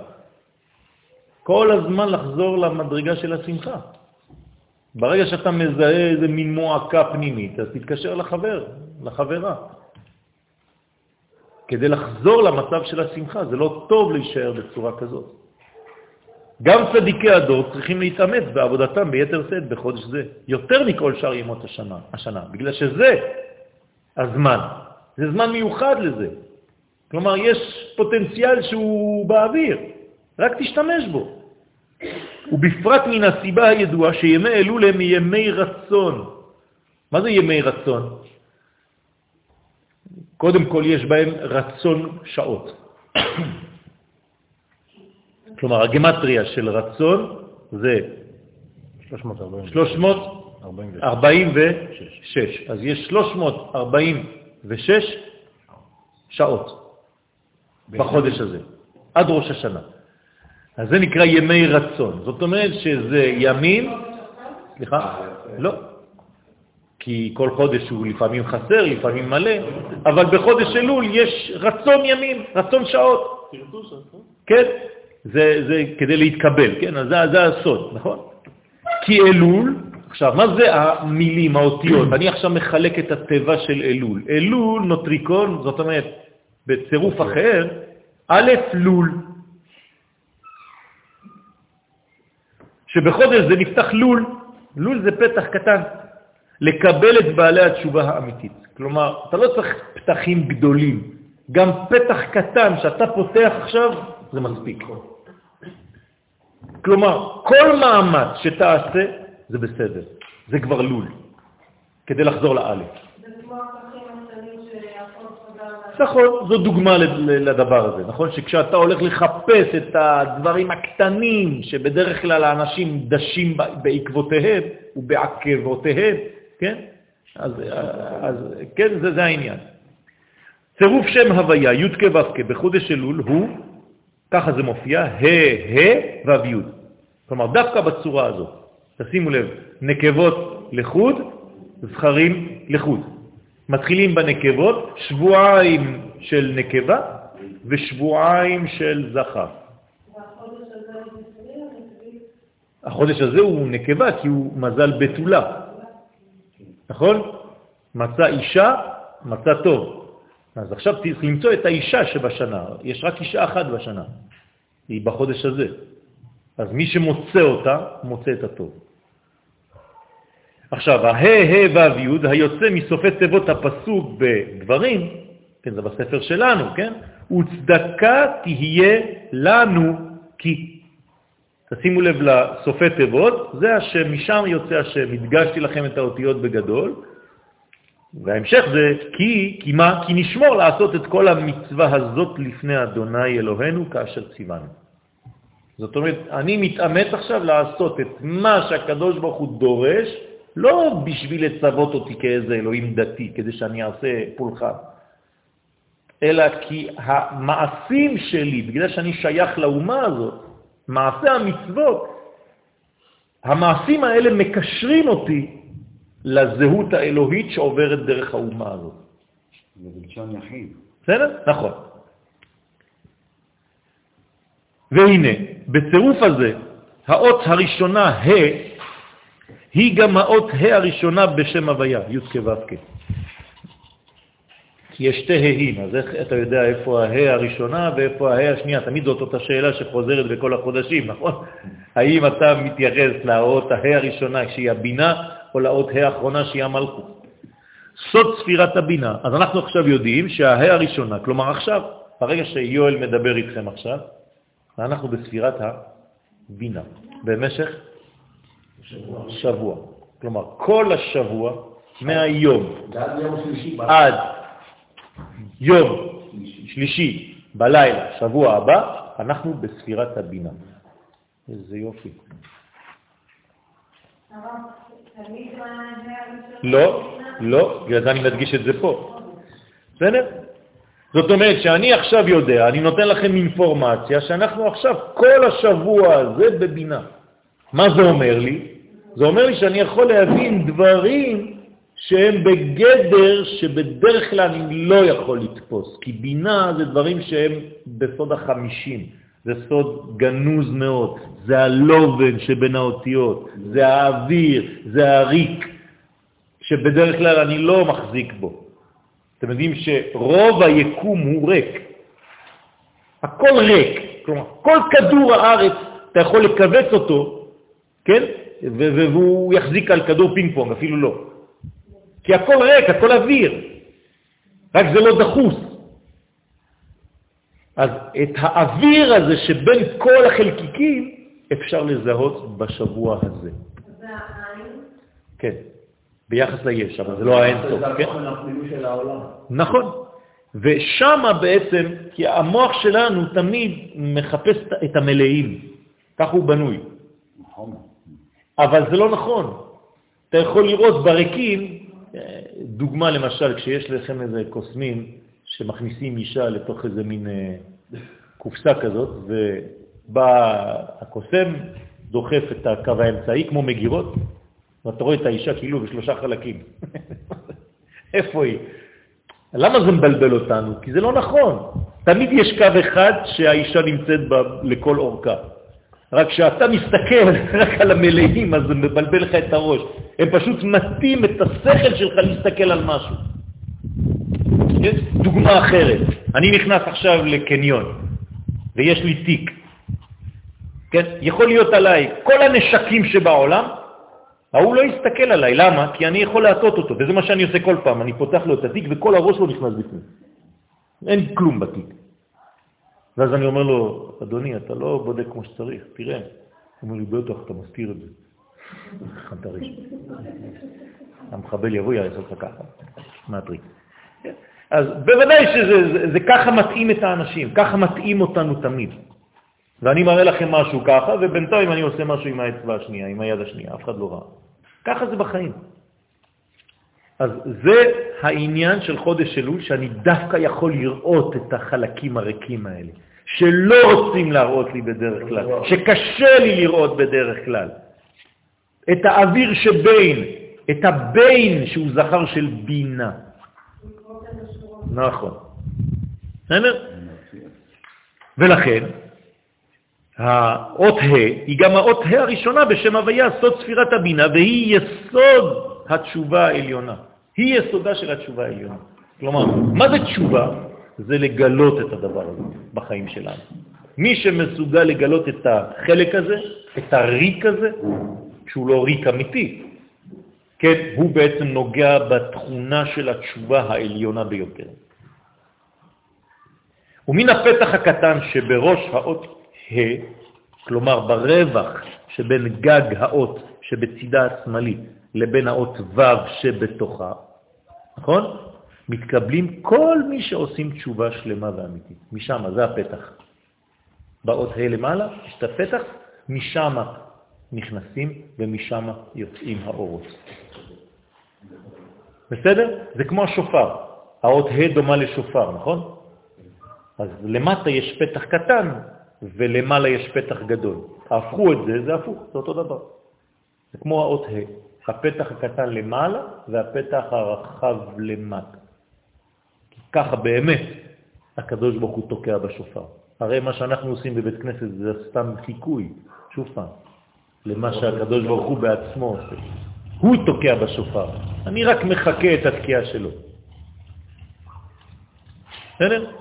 כל הזמן לחזור למדרגה של השמחה. ברגע שאתה מזהה איזה מין מועקה פנימית, אז תתקשר לחבר, לחברה. כדי לחזור למצב של השמחה, זה לא טוב להישאר בצורה כזאת. גם צדיקי הדור צריכים להתאמץ בעבודתם ביתר שאת בחודש זה, יותר מכל שאר ימות השנה, השנה, בגלל שזה הזמן. זה זמן מיוחד לזה. כלומר, יש פוטנציאל שהוא באוויר, רק תשתמש בו. ובפרט מן הסיבה הידועה שימי אלול הם ימי רצון. מה זה ימי רצון? קודם כל יש בהם רצון שעות. כלומר, הגמטריה של רצון זה 346. 346. אז יש 346 שעות בחודש הזה, עד ראש השנה. אז זה נקרא ימי רצון. זאת אומרת שזה ימים, סליחה? לא. כי כל חודש הוא לפעמים חסר, לפעמים מלא, אבל בחודש אלול יש רצון ימים, רצון שעות. כן, זה, זה כדי להתקבל, כן? אז זה, זה הסוד, נכון? כי אלול עכשיו, מה זה המילים, האותיות? אני עכשיו מחלק את הטבע של אלול. אלול, נוטריקון, זאת אומרת, בצירוף אחר, א', לול. שבחודש זה נפתח לול, לול זה פתח קטן, לקבל את בעלי התשובה האמיתית. כלומר, אתה לא צריך פתחים גדולים, גם פתח קטן שאתה פותח עכשיו, זה מספיק. כלומר, כל מאמץ שתעשה זה בסדר, זה כבר לול, כדי לחזור לאלף. נכון, זו דוגמה לדבר הזה, נכון? שכשאתה הולך לחפש את הדברים הקטנים שבדרך כלל האנשים דשים בעקבותיהם ובעקבותיהם, כן? אז, אז כן, זה, זה העניין. צירוף שם הוויה, י' כו' בחודש אלול הוא, ככה זה מופיע, ה' ה' ו' י'. כלומר, דווקא בצורה הזאת, תשימו לב, נקבות לחוד, זכרים לחוד. מתחילים בנקבות, שבועיים של נקבה ושבועיים של זכר. החודש הזה הוא נקבה כי הוא מזל בתולה, נכון? מצא אישה, מצא טוב. אז עכשיו צריך למצוא את האישה שבשנה, יש רק אישה אחת בשנה, היא בחודש הזה. אז מי שמוצא אותה, מוצא את הטוב. עכשיו, הה, ה, ו', י', היוצא מסופי תיבות הפסוק בדברים, כן, זה בספר שלנו, כן? וצדקה תהיה לנו כי. תשימו לב לסופי תיבות, זה השם, משם יוצא השם, הדגשתי לכם את האותיות בגדול, וההמשך זה כי, כי מה? כי נשמור לעשות את כל המצווה הזאת לפני אדוני אלוהינו כאשר ציוונו. זאת אומרת, אני מתאמץ עכשיו לעשות את מה שהקדוש ברוך הוא דורש, לא בשביל לצוות אותי כאיזה אלוהים דתי, כדי שאני אעשה פולחן, אלא כי המעשים שלי, בגלל שאני שייך לאומה הזאת, מעשה המצוות, המעשים האלה מקשרים אותי לזהות האלוהית שעוברת דרך האומה הזאת. זה בלשון יחיד. בסדר? נכון. והנה, בצירוף הזה, האות הראשונה, ה', היא גם האות ה' הראשונה בשם הוויה, י' כו' כי יש שתי ה'ים, אז איך אתה יודע איפה ה' הראשונה ואיפה ה' השנייה? תמיד זאת אותה שאלה שחוזרת בכל החודשים, נכון? האם אתה מתייחס לאות ה' הראשונה שהיא הבינה, או לאות ה' האחרונה שהיא המלכות? סוד ספירת הבינה. אז אנחנו עכשיו יודעים שהה' הראשונה, כלומר עכשיו, ברגע שיואל מדבר איתכם עכשיו, אנחנו בספירת הבינה, במשך שבוע. שבוע. כלומר, כל השבוע, מהיום עד יום שלישי בלילה, שבוע הבא, אנחנו בספירת הבינה. איזה יופי. לא, לא, בגלל זה אני מדגיש את זה פה. בסדר? זאת אומרת שאני עכשיו יודע, אני נותן לכם אינפורמציה שאנחנו עכשיו כל השבוע הזה בבינה. מה זה אומר לי? זה אומר לי שאני יכול להבין דברים שהם בגדר שבדרך כלל אני לא יכול לתפוס, כי בינה זה דברים שהם בסוד החמישים, זה סוד גנוז מאוד, זה הלובן שבין האותיות, זה האוויר, זה הריק, שבדרך כלל אני לא מחזיק בו. אתם יודעים שרוב היקום הוא ריק. הכל ריק, כלומר, כל כדור הארץ, אתה יכול לקבץ אותו, כן? והוא יחזיק על כדור פינג פונג, אפילו לא. כי הכל ריק, הכל אוויר, רק זה לא דחוס. אז את האוויר הזה שבין כל החלקיקים אפשר לזהות בשבוע הזה. זה העין? כן. ביחס ליש, אבל זה לא האין סוף. זה התוכן כן? הפנימי של העולם. נכון. ושם בעצם, כי המוח שלנו תמיד מחפש את המלאים, כך הוא בנוי. נכון. אבל זה לא נכון. אתה יכול לראות בריקים, דוגמה למשל, כשיש לכם איזה קוסמים שמכניסים אישה לתוך איזה מין אה, קופסה כזאת, ובא הקוסם, דוחף את הקו האמצעי כמו מגירות, ואתה רואה את האישה כאילו בשלושה חלקים. איפה היא? למה זה מבלבל אותנו? כי זה לא נכון. תמיד יש קו אחד שהאישה נמצאת בה לכל אורכה. רק כשאתה מסתכל רק על המלאים, אז זה מבלבל לך את הראש. הם פשוט מתאים את השכל שלך להסתכל על משהו. יש דוגמה אחרת. אני נכנס עכשיו לקניון, ויש לי תיק. כן? יכול להיות עליי כל הנשקים שבעולם, ההוא לא יסתכל עליי. למה? כי אני יכול להטות אותו, וזה מה שאני עושה כל פעם. אני פותח לו את התיק וכל הראש לא נכנס בפנים. אין כלום בתיק. ואז אני אומר לו, אדוני, אתה לא בודק כמו שצריך, תראה, הוא אומר לי, בטח, אתה מסתיר את זה. המחבל יבוא, יעשה לך ככה. מה הטריק? אז בוודאי שזה זה, זה ככה מתאים את האנשים, ככה מתאים אותנו תמיד. ואני מראה לכם משהו ככה, ובינתיים אני עושה משהו עם האצבע השנייה, עם היד השנייה, אף אחד לא ראה. ככה זה בחיים. אז זה העניין של חודש אלול, שאני דווקא יכול לראות את החלקים הריקים האלה, שלא רוצים להראות לי בדרך כלל, שקשה לי לראות בדרך כלל. את האוויר שבין, את הבין שהוא זכר של בינה. נכון. בסדר? ולכן, האות ה' היא גם האות ה' הראשונה בשם הוויה, סוד ספירת הבינה, והיא יסוד התשובה העליונה. היא יסודה של התשובה העליונה. כלומר, מה זה תשובה? זה לגלות את הדבר הזה בחיים שלנו. מי שמסוגל לגלות את החלק הזה, את הריק הזה, שהוא לא ריק אמיתי, כן, הוא בעצם נוגע בתכונה של התשובה העליונה ביותר. ומן הפתח הקטן שבראש האות ה', כלומר ברווח שבין גג האות שבצידה השמאלית לבין האות ו' שבתוכה, נכון? מתקבלים כל מי שעושים תשובה שלמה ואמיתית. משם, זה הפתח. באות ה' למעלה, יש את הפתח, משם נכנסים ומשם יוצאים האורות. בסדר? זה כמו השופר. האות ה' דומה לשופר, נכון? אז למטה יש פתח קטן ולמעלה יש פתח גדול. הפכו את זה, זה הפוך, זה אותו דבר. זה כמו האות ה', הפתח הקטן למעלה והפתח הרחב למטה. ככה באמת הקדוש ברוך הוא תוקע בשופר. הרי מה שאנחנו עושים בבית כנסת זה סתם חיקוי, שוב פעם, למה שהקדוש ברוך הוא בעצמו עושה. הוא תוקע בשופר, אני רק מחכה את התקיעה שלו. בסדר?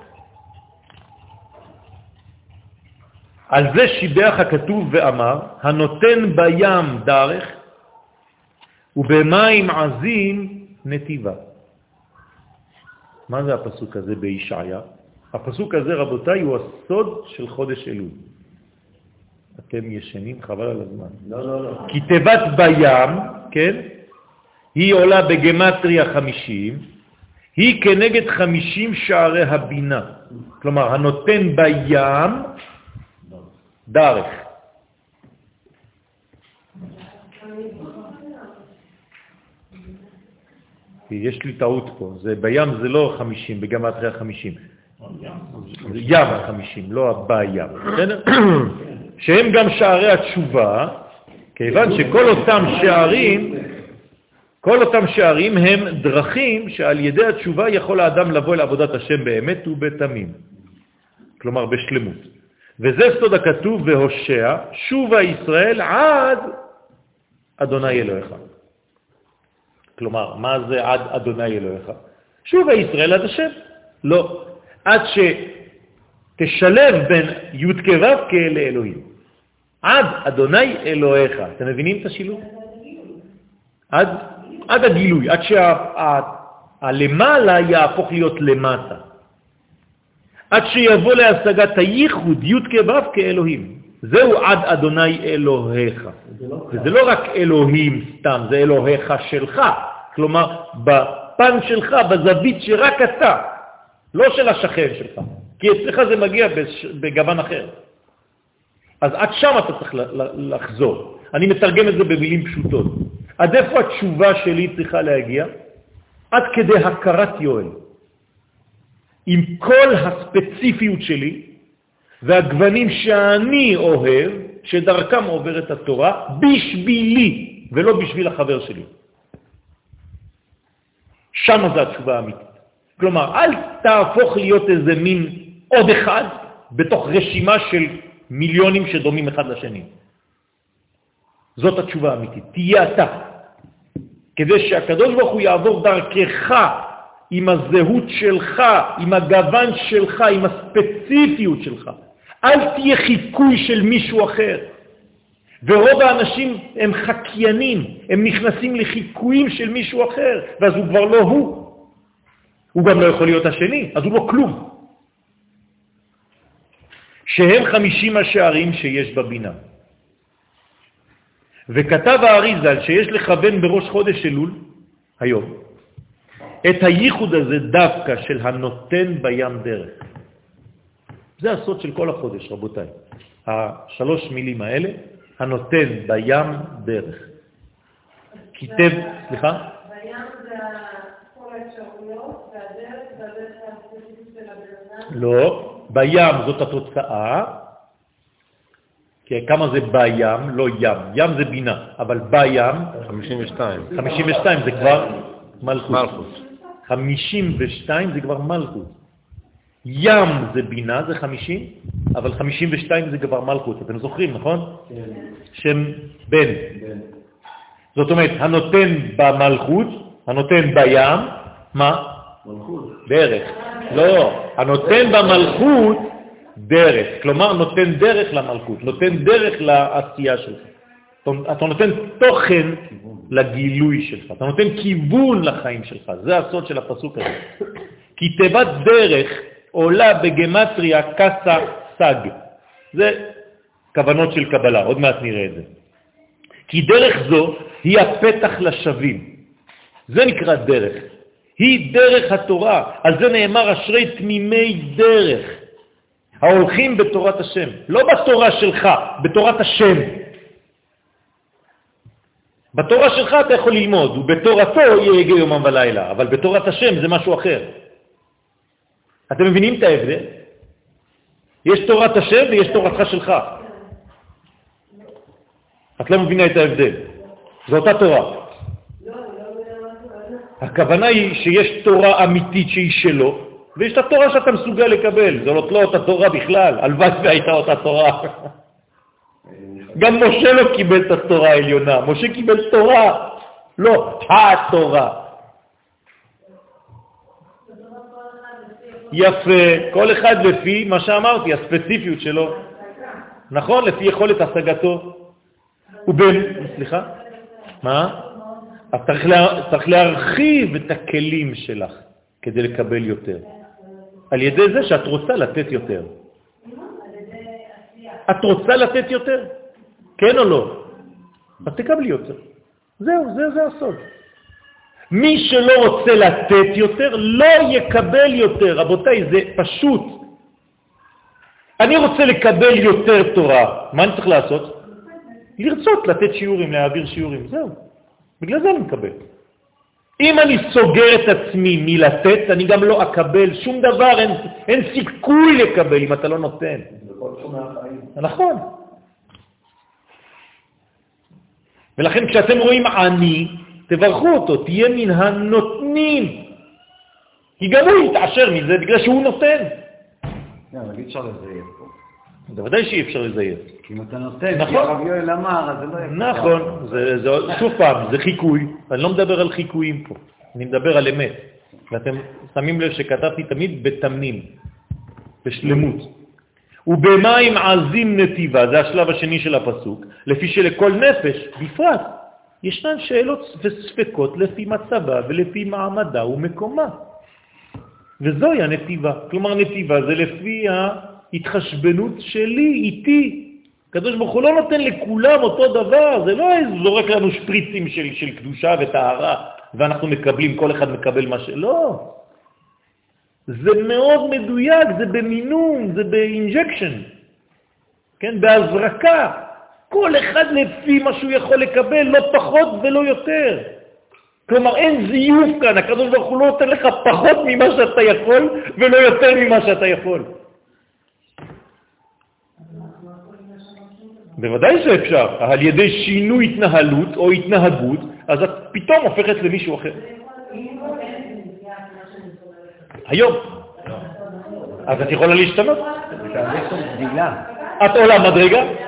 על זה שיבח הכתוב ואמר, הנותן בים דרך ובמים עזים נתיבה. מה זה הפסוק הזה בישעיה? הפסוק הזה, רבותיי, הוא הסוד של חודש אלול. אתם ישנים, חבל על הזמן. לא, לא, לא. כי תיבת בים, כן, היא עולה בגמטריה 50, היא כנגד 50 שערי הבינה. כלומר, הנותן בים דרך. יש לי טעות פה, זה בים זה לא 50, בגמטריה 50. ים ה-50, לא הבא ים, בסדר? שהם גם שערי התשובה, כיוון שכל אותם שערים, כל אותם שערים הם דרכים שעל ידי התשובה יכול האדם לבוא לעבודת השם באמת ובתמים, כלומר בשלמות. וזה סוד הכתוב והושע, שובה ישראל עד אדוני אלוהיך. כלומר, מה זה עד אדוני אלוהיך? שובה ישראל עד השם. לא, עד שתשלב בין י' כו' כאלה אלוהים. עד אדוני אלוהיך. אתם מבינים את השילוב? עד, עד הגילוי, עד שהלמעלה שה, יהפוך להיות למטה. עד שיבוא להשגת הייחוד י' כו' כאלוהים. זהו עד אדוני אלוהיך. וזה לא רק אלוהים סתם, זה אלוהיך שלך. כלומר, בפן שלך, בזווית שרק אתה, לא של השכן שלך. כי אצלך זה מגיע בגוון אחר. אז עד שם אתה צריך לחזור. אני מתרגם את זה במילים פשוטות. עד איפה התשובה שלי צריכה להגיע? עד כדי הכרת יואל. עם כל הספציפיות שלי והגוונים שאני אוהב, שדרכם עוברת התורה, בשבילי ולא בשביל החבר שלי. שם זה התשובה האמיתית. כלומר, אל תהפוך להיות איזה מין עוד אחד בתוך רשימה של מיליונים שדומים אחד לשני. זאת התשובה האמיתית. תהיה אתה. כדי שהקדוש ברוך הוא יעבור דרכך עם הזהות שלך, עם הגוון שלך, עם הספציפיות שלך. אל תהיה חיקוי של מישהו אחר. ורוב האנשים הם חקיינים, הם נכנסים לחיקויים של מישהו אחר, ואז הוא כבר לא הוא. הוא גם לא יכול להיות השני, אז הוא לא כלום. שהם חמישים השערים שיש בבינה. וכתב האריזל שיש לכוון בראש חודש אלול, היום, את הייחוד הזה דווקא של הנותן בים דרך. זה הסוד של כל החודש, רבותיי. השלוש מילים האלה, הנותן בים דרך. כיתב, סליחה? בים זה כל האפשרויות, והדרך זה הדרך הספציפית של הבן לא, בים זאת התוצאה, כי כמה זה בים, לא ים, ים זה בינה, אבל בים... 52. 52 זה כבר מלכות. מלכות. 52 זה כבר מלכות. ים זה בינה, זה 50, אבל 52 זה כבר מלכות. אתם זוכרים, נכון? כן. שם בן. בן. זאת אומרת, הנותן במלכות, הנותן בים, מה? מלכות. דרך. לא, הנותן במלכות דרך, כלומר נותן דרך למלכות, נותן דרך לעשייה שלך. אתה נותן תוכן לגילוי שלך, אתה נותן כיוון לחיים שלך, זה הסוד של הפסוק הזה. כי תיבת דרך עולה בגמטריה קסה סג. זה כוונות של קבלה, עוד מעט נראה את זה. כי דרך זו היא הפתח לשווים. זה נקרא דרך. היא דרך התורה. על זה נאמר אשרי תמימי דרך, ההולכים בתורת השם. לא בתורה שלך, בתורת השם. בתורה שלך אתה יכול ללמוד, ובתורתו יהגה יומם ולילה, אבל בתורת השם זה משהו אחר. אתם מבינים את ההבדל? יש תורת השם ויש תורתך שלך. את לא מבינה את ההבדל. זו אותה תורה. הכוונה היא שיש תורה אמיתית שהיא שלו, ויש את התורה שאתה מסוגל לקבל. זו לא אותה תורה בכלל, הלוואי והייתה אותה תורה. גם משה לא קיבל את התורה העליונה, משה קיבל תורה, לא התורה. יפה, כל אחד לפי מה שאמרתי, הספציפיות שלו. נכון, לפי יכולת השגתו. ובין, סליחה? מה? אז צריך, לה, צריך להרחיב את הכלים שלך כדי לקבל יותר. על ידי זה שאת רוצה לתת יותר. את רוצה לתת יותר? כן או לא? אז תקבלי יותר. זהו, זה, זה הסוד. מי שלא רוצה לתת יותר, לא יקבל יותר. רבותיי, זה פשוט. אני רוצה לקבל יותר תורה. מה אני צריך לעשות? לרצות לתת שיעורים, להעביר שיעורים, זהו. בגלל זה אני מקבל. אם אני סוגר את עצמי מלתת, אני גם לא אקבל שום דבר, אין, אין סיכוי לקבל אם אתה לא נותן. נכון. ולכן כשאתם רואים עני, תברכו אותו, תהיה מן הנותנים. כי גם הוא יתעשר מזה בגלל שהוא נותן. לא, אבל אי אפשר לזייף פה. בוודאי שאי אפשר לזייף. כי אם אתה נותן, נכון. כי הרב יואל אמר, אז זה לא יפה. נכון, זה, זה, שוב פעם, זה חיקוי. אני לא מדבר על חיקויים פה, אני מדבר על אמת. ואתם שמים לב שכתבתי תמיד בתמים, בשלמות. ובמים עזים נתיבה, זה השלב השני של הפסוק, לפי שלכל נפש, בפרט, ישנן שאלות וספקות לפי מצבה ולפי מעמדה ומקומה. וזוהי הנתיבה. כלומר, נתיבה זה לפי ההתחשבנות שלי, איתי. הקדוש ברוך הוא לא נותן לכולם אותו דבר, זה לא זורק לנו שפריצים של, של קדושה וטהרה, ואנחנו מקבלים, כל אחד מקבל מה ש... לא. זה מאוד מדויק, זה במינון, זה ב injection, כן, בהזרקה. כל אחד לפי מה שהוא יכול לקבל, לא פחות ולא יותר. כלומר, אין זיוף כאן, הקדוש ברוך הוא לא נותן לך פחות ממה שאתה יכול ולא יותר ממה שאתה יכול. בוודאי שאפשר, על ידי שינוי התנהלות או התנהגות, אז את פתאום הופכת למישהו אחר. היום. אז את יכולה להשתנות. את עולה מדרגה?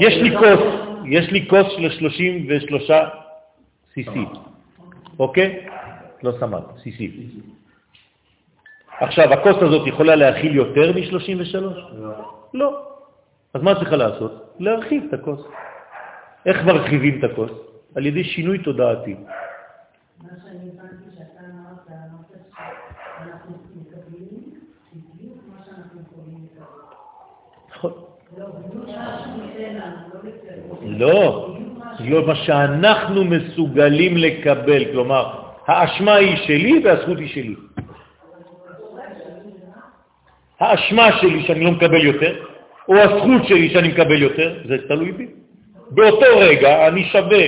יש לי כוס, יש לי כוס של 33 סיסי, אוקיי? לא סמ"ק, סיסי. עכשיו, הכוס הזאת יכולה להכיל יותר מ-33? לא. אז מה צריכה לעשות? להרחיב את הכוס. איך מרחיבים את הכוס? על ידי שינוי תודעתי. לא, לא מה שאנחנו מסוגלים לקבל, כלומר, האשמה היא שלי והזכות היא שלי. האשמה שלי שאני לא מקבל יותר, או הזכות שלי שאני מקבל יותר, זה תלוי בי. באותו רגע אני שווה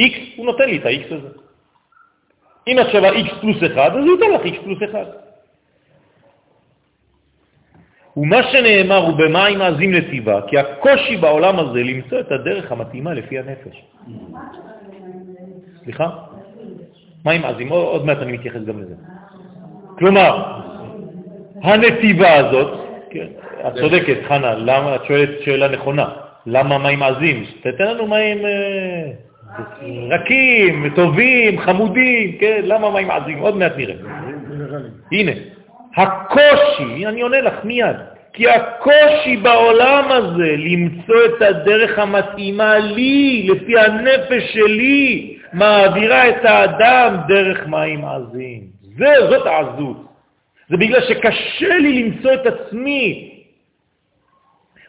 x, הוא נותן לי את ה-x הזה. אם את שווה x פלוס 1, אז הוא ייתן לך x פלוס 1. ומה שנאמר הוא במים עזים לטיבה, כי הקושי בעולם הזה למצוא את הדרך המתאימה לפי הנפש. סליחה? מים עזים, עוד מעט אני מתייחס גם לזה. כלומר, הנתיבה הזאת, כן, את צודקת, חנה, למה, את שואלת שאלה נכונה, למה מים עזים? תתן לנו מים אה, רכים, טובים, חמודים, כן, למה מים עזים? עוד מעט נראה. הנה, הקושי, אני עונה לך מיד, כי הקושי בעולם הזה למצוא את הדרך המתאימה לי, לפי הנפש שלי, מעבירה את האדם דרך מים עזים. זה, זאת העזות. זה בגלל שקשה לי למצוא את עצמי.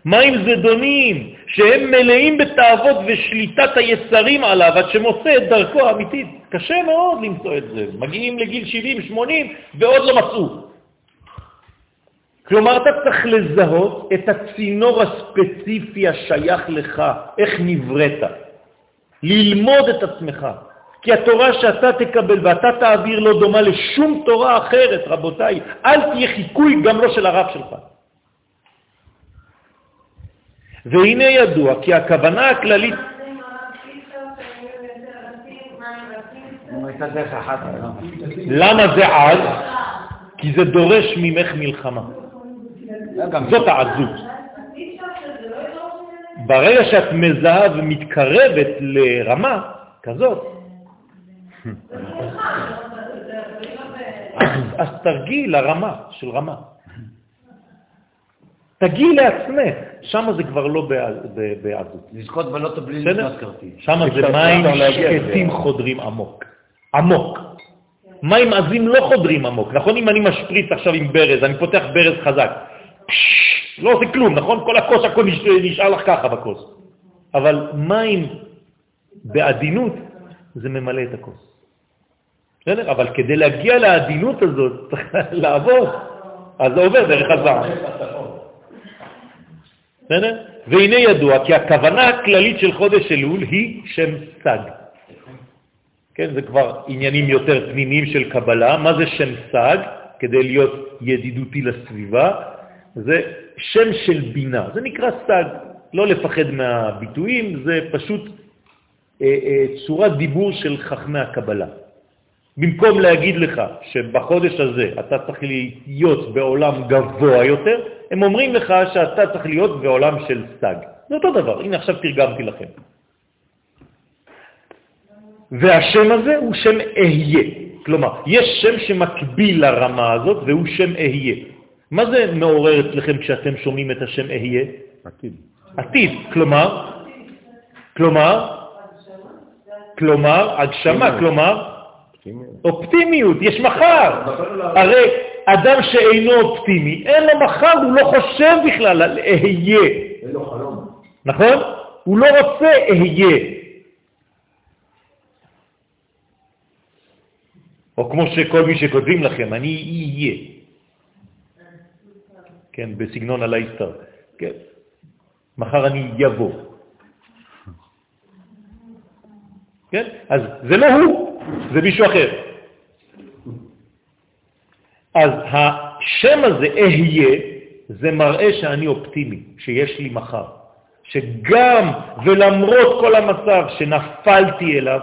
מים זדונים, שהם מלאים בתאוות ושליטת היצרים עליו, עד שמוצא את דרכו האמיתית. קשה מאוד למצוא את זה. מגיעים לגיל 70-80 ועוד לא מצאו. כלומר, אתה צריך לזהות את הצינור הספציפי השייך לך, איך נבראת. ללמוד את עצמך. כי התורה שאתה תקבל ואתה תעביר לא דומה לשום תורה אחרת, רבותיי. אל תהיה חיקוי גם לא של הרב שלך. והנה ידוע כי הכוונה הכללית... למה זה עז? כי זה דורש ממך מלחמה. זאת העזות. ברגע שאת מזהה ומתקרבת לרמה כזאת, אז תרגיעי לרמה של רמה. תגיעי לעצמך, שם זה כבר לא בעזות. לזכות בלוטו בלי לקנות כרטיס. שם זה מים שקטים חודרים עמוק. עמוק. מים עזים לא חודרים עמוק. נכון אם אני משפריץ עכשיו עם ברז, אני פותח ברז חזק, לא עושה כלום, נכון? כל הכוס, הכל נשאר לך ככה בכוס. אבל מים בעדינות זה ממלא את הכוס. בסדר? אבל כדי להגיע לעדינות הזאת צריך לעבור, אז זה עובר דרך הזעם. בסדר? והנה ידוע כי הכוונה הכללית של חודש אלול היא שם סג. כן, זה כבר עניינים יותר פנימיים של קבלה. מה זה שם סג? כדי להיות ידידותי לסביבה, זה שם של בינה. זה נקרא סג. לא לפחד מהביטויים, זה פשוט אה, אה, צורת דיבור של חכמי הקבלה. במקום להגיד לך שבחודש הזה אתה צריך להיות בעולם גבוה יותר, הם אומרים לך שאתה צריך להיות בעולם של סג. זה אותו דבר, הנה עכשיו תרגמתי לכם. והשם הזה הוא שם אהיה. כלומר, יש שם שמקביל לרמה הזאת והוא שם אהיה. מה זה מעורר אצלכם כשאתם שומעים את השם אהיה? עתיד. עתיד, כלומר, כלומר, כלומר, הגשמה, כלומר, אופטימיות, יש מחר. הרי אדם שאינו אופטימי, אין לו מחר, הוא לא חושב בכלל על אהיה. אין לו חלום. נכון? הוא לא רוצה אהיה. או כמו שכל מי שכותבים לכם, אני אהיה. כן, בסגנון הלייסטר. כן. מחר אני יבוא. כן? אז זה לא הוא, זה מישהו אחר. אז השם הזה, אהיה, זה מראה שאני אופטימי, שיש לי מחר. שגם ולמרות כל המצב שנפלתי אליו,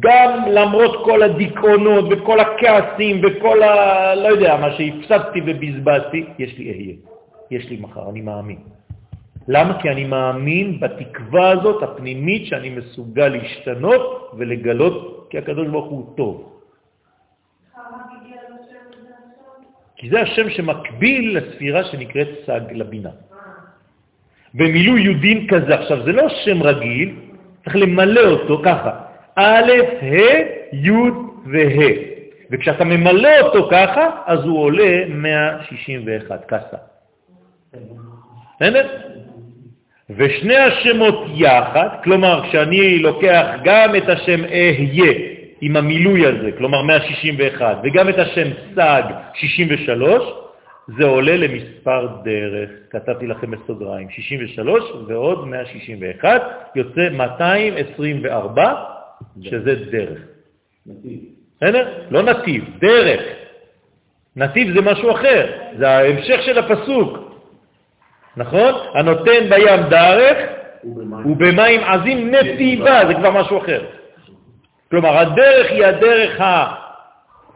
גם למרות כל הדיכאונות וכל הכעסים וכל ה... לא יודע, מה שהפסדתי ובזבזתי, יש לי אהיה, יש לי מחר, אני מאמין. למה? כי אני מאמין בתקווה הזאת הפנימית שאני מסוגל להשתנות ולגלות כי הקדוש ברוך הוא טוב. כי זה השם שמקביל לספירה שנקראת סג לבינה. במילוי יודין כזה, עכשיו זה לא שם רגיל, צריך למלא אותו ככה, א', ה', י' וה'. וכשאתה ממלא אותו ככה, אז הוא עולה 161, כסה. בסדר? ושני השמות יחד, כלומר כשאני לוקח גם את השם אהיה עם המילוי הזה, כלומר 161, וגם את השם סג 63, זה עולה למספר דרך. כתבתי לכם בסוגריים, 63 ועוד 161, יוצא 224, שזה דרך. בסדר? לא נתיב, דרך. נתיב זה משהו אחר, זה ההמשך של הפסוק. נכון? הנותן בים דרך ובמים עזים נתיבה, זה כבר משהו אחר. כלומר, הדרך היא הדרך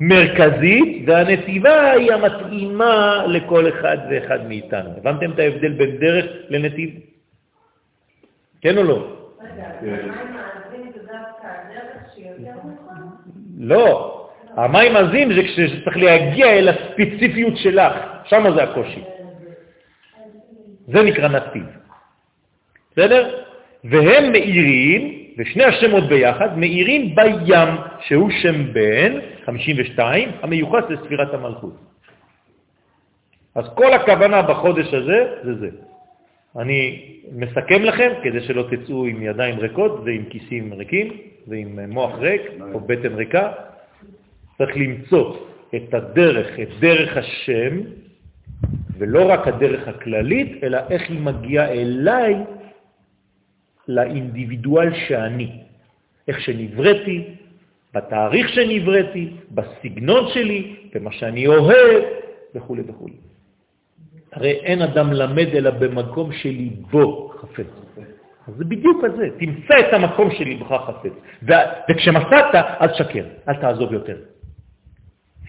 המרכזית, והנתיבה היא המתאימה לכל אחד ואחד מאיתנו. הבנתם את ההבדל בין דרך לנתיב? כן או לא? לא. המים עזים זה כשצריך להגיע אל הספציפיות שלך, שם זה הקושי. זה נקרא נתיב. בסדר? והם מאירים, ושני השמות ביחד, מאירים בים, שהוא שם בן, 52, המיוחס לספירת המלכות. אז כל הכוונה בחודש הזה זה זה. אני מסכם לכם, כדי שלא תצאו עם ידיים ריקות ועם כיסים ריקים ועם מוח ריק או בטן ריקה, צריך למצוא את הדרך, את דרך השם, ולא רק הדרך הכללית, אלא איך היא מגיעה אליי, לאינדיבידואל שאני. איך שנבראתי, בתאריך שנבראתי, בסגנון שלי, במה שאני אוהב, וכו' וכו'. הרי אין אדם למד אלא במקום שליבו חפץ. אז זה בדיוק הזה, תמצא את המקום שליבך חפץ. וכשמצאת, אל תשקר, אל תעזוב יותר.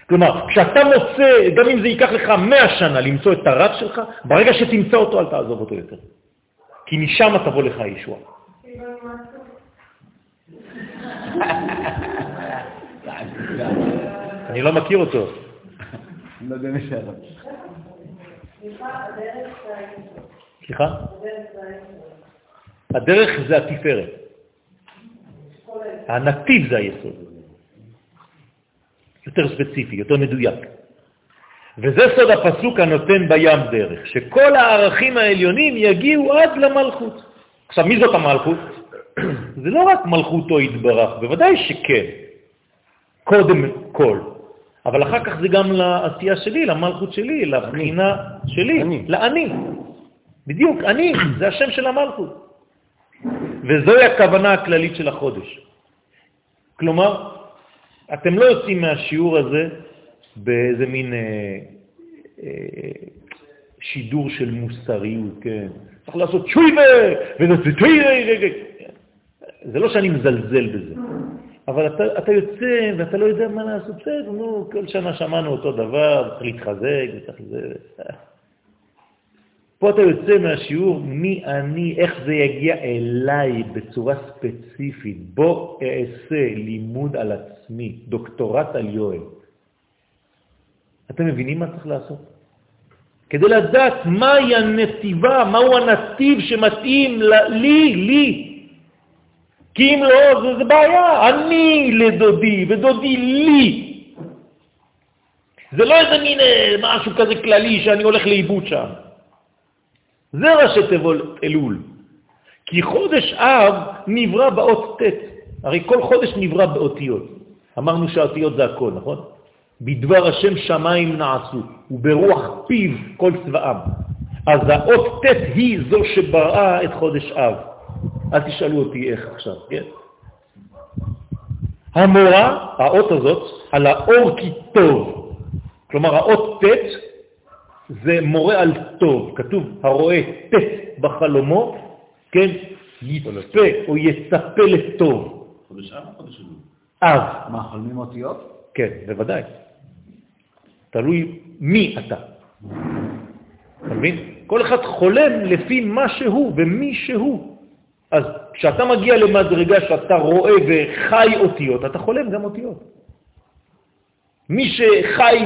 כלומר, כשאתה מוצא, גם אם זה ייקח לך מאה שנה למצוא את הרב שלך, ברגע שתמצא אותו אל תעזוב אותו יותר. כי משם תבוא לך הישועה. אני לא מכיר אותו. לא סליחה? הדרך זה התפארת. הנתיב זה היסוד. יותר ספציפי, יותר מדויק. וזה סוד הפסוק הנותן בים דרך, שכל הערכים העליונים יגיעו עד למלכות. עכשיו, מי זאת המלכות? זה לא רק מלכותו יתברך, בוודאי שכן, קודם כל, אבל אחר כך זה גם לעשייה שלי, למלכות שלי, לבחינה שלי, אני. לאני. בדיוק, אני, זה השם של המלכות. וזוהי הכוונה הכללית של החודש. כלומר, אתם לא יוצאים מהשיעור הזה באיזה מין אה, אה, שידור של מוסריות, כן. צריך לעשות שויבה, וזה שויבה, זה לא שאני מזלזל בזה, אבל אתה, אתה יוצא ואתה לא יודע מה לעשות, בסדר, נו, כל שנה שמענו אותו דבר, צריך להתחזק, וצריך זה... פה אתה יוצא מהשיעור, מי אני, איך זה יגיע אליי בצורה ספציפית. בוא אעשה לימוד על עצמי, דוקטורט על יואל. אתם מבינים מה צריך לעשות? כדי לדעת מהי הנתיבה, מהו הנתיב שמתאים לי, לי. כי אם לא, זה, זה בעיה. אני לדודי ודודי לי. זה לא איזה מין אה, משהו כזה כללי שאני הולך לאיבוד שם. זה ראשי תיבות אלול. כי חודש אב נברא באות ט', הרי כל חודש נברא באותיות. אמרנו שהאותיות זה הכל, נכון? בדבר השם שמיים נעשו, וברוח פיו כל צבאם. אז האות ט' היא זו שבראה את חודש אב. אל תשאלו אותי איך עכשיו, כן? המורה, האות הזאת, על האור כי טוב. כלומר, האות ט' זה מורה על טוב. כתוב, הרואה ט' בחלומו, כן, יצפה או יצפה לטוב. חודש אב או חודש? אב. מה, חולמים אותיות? כן, בוודאי. תלוי מי אתה. אתה מבין? כל אחד חולם לפי מה שהוא ומי שהוא. אז כשאתה מגיע למדרגה שאתה רואה וחי אותיות, אתה חולם גם אותיות. מי שחי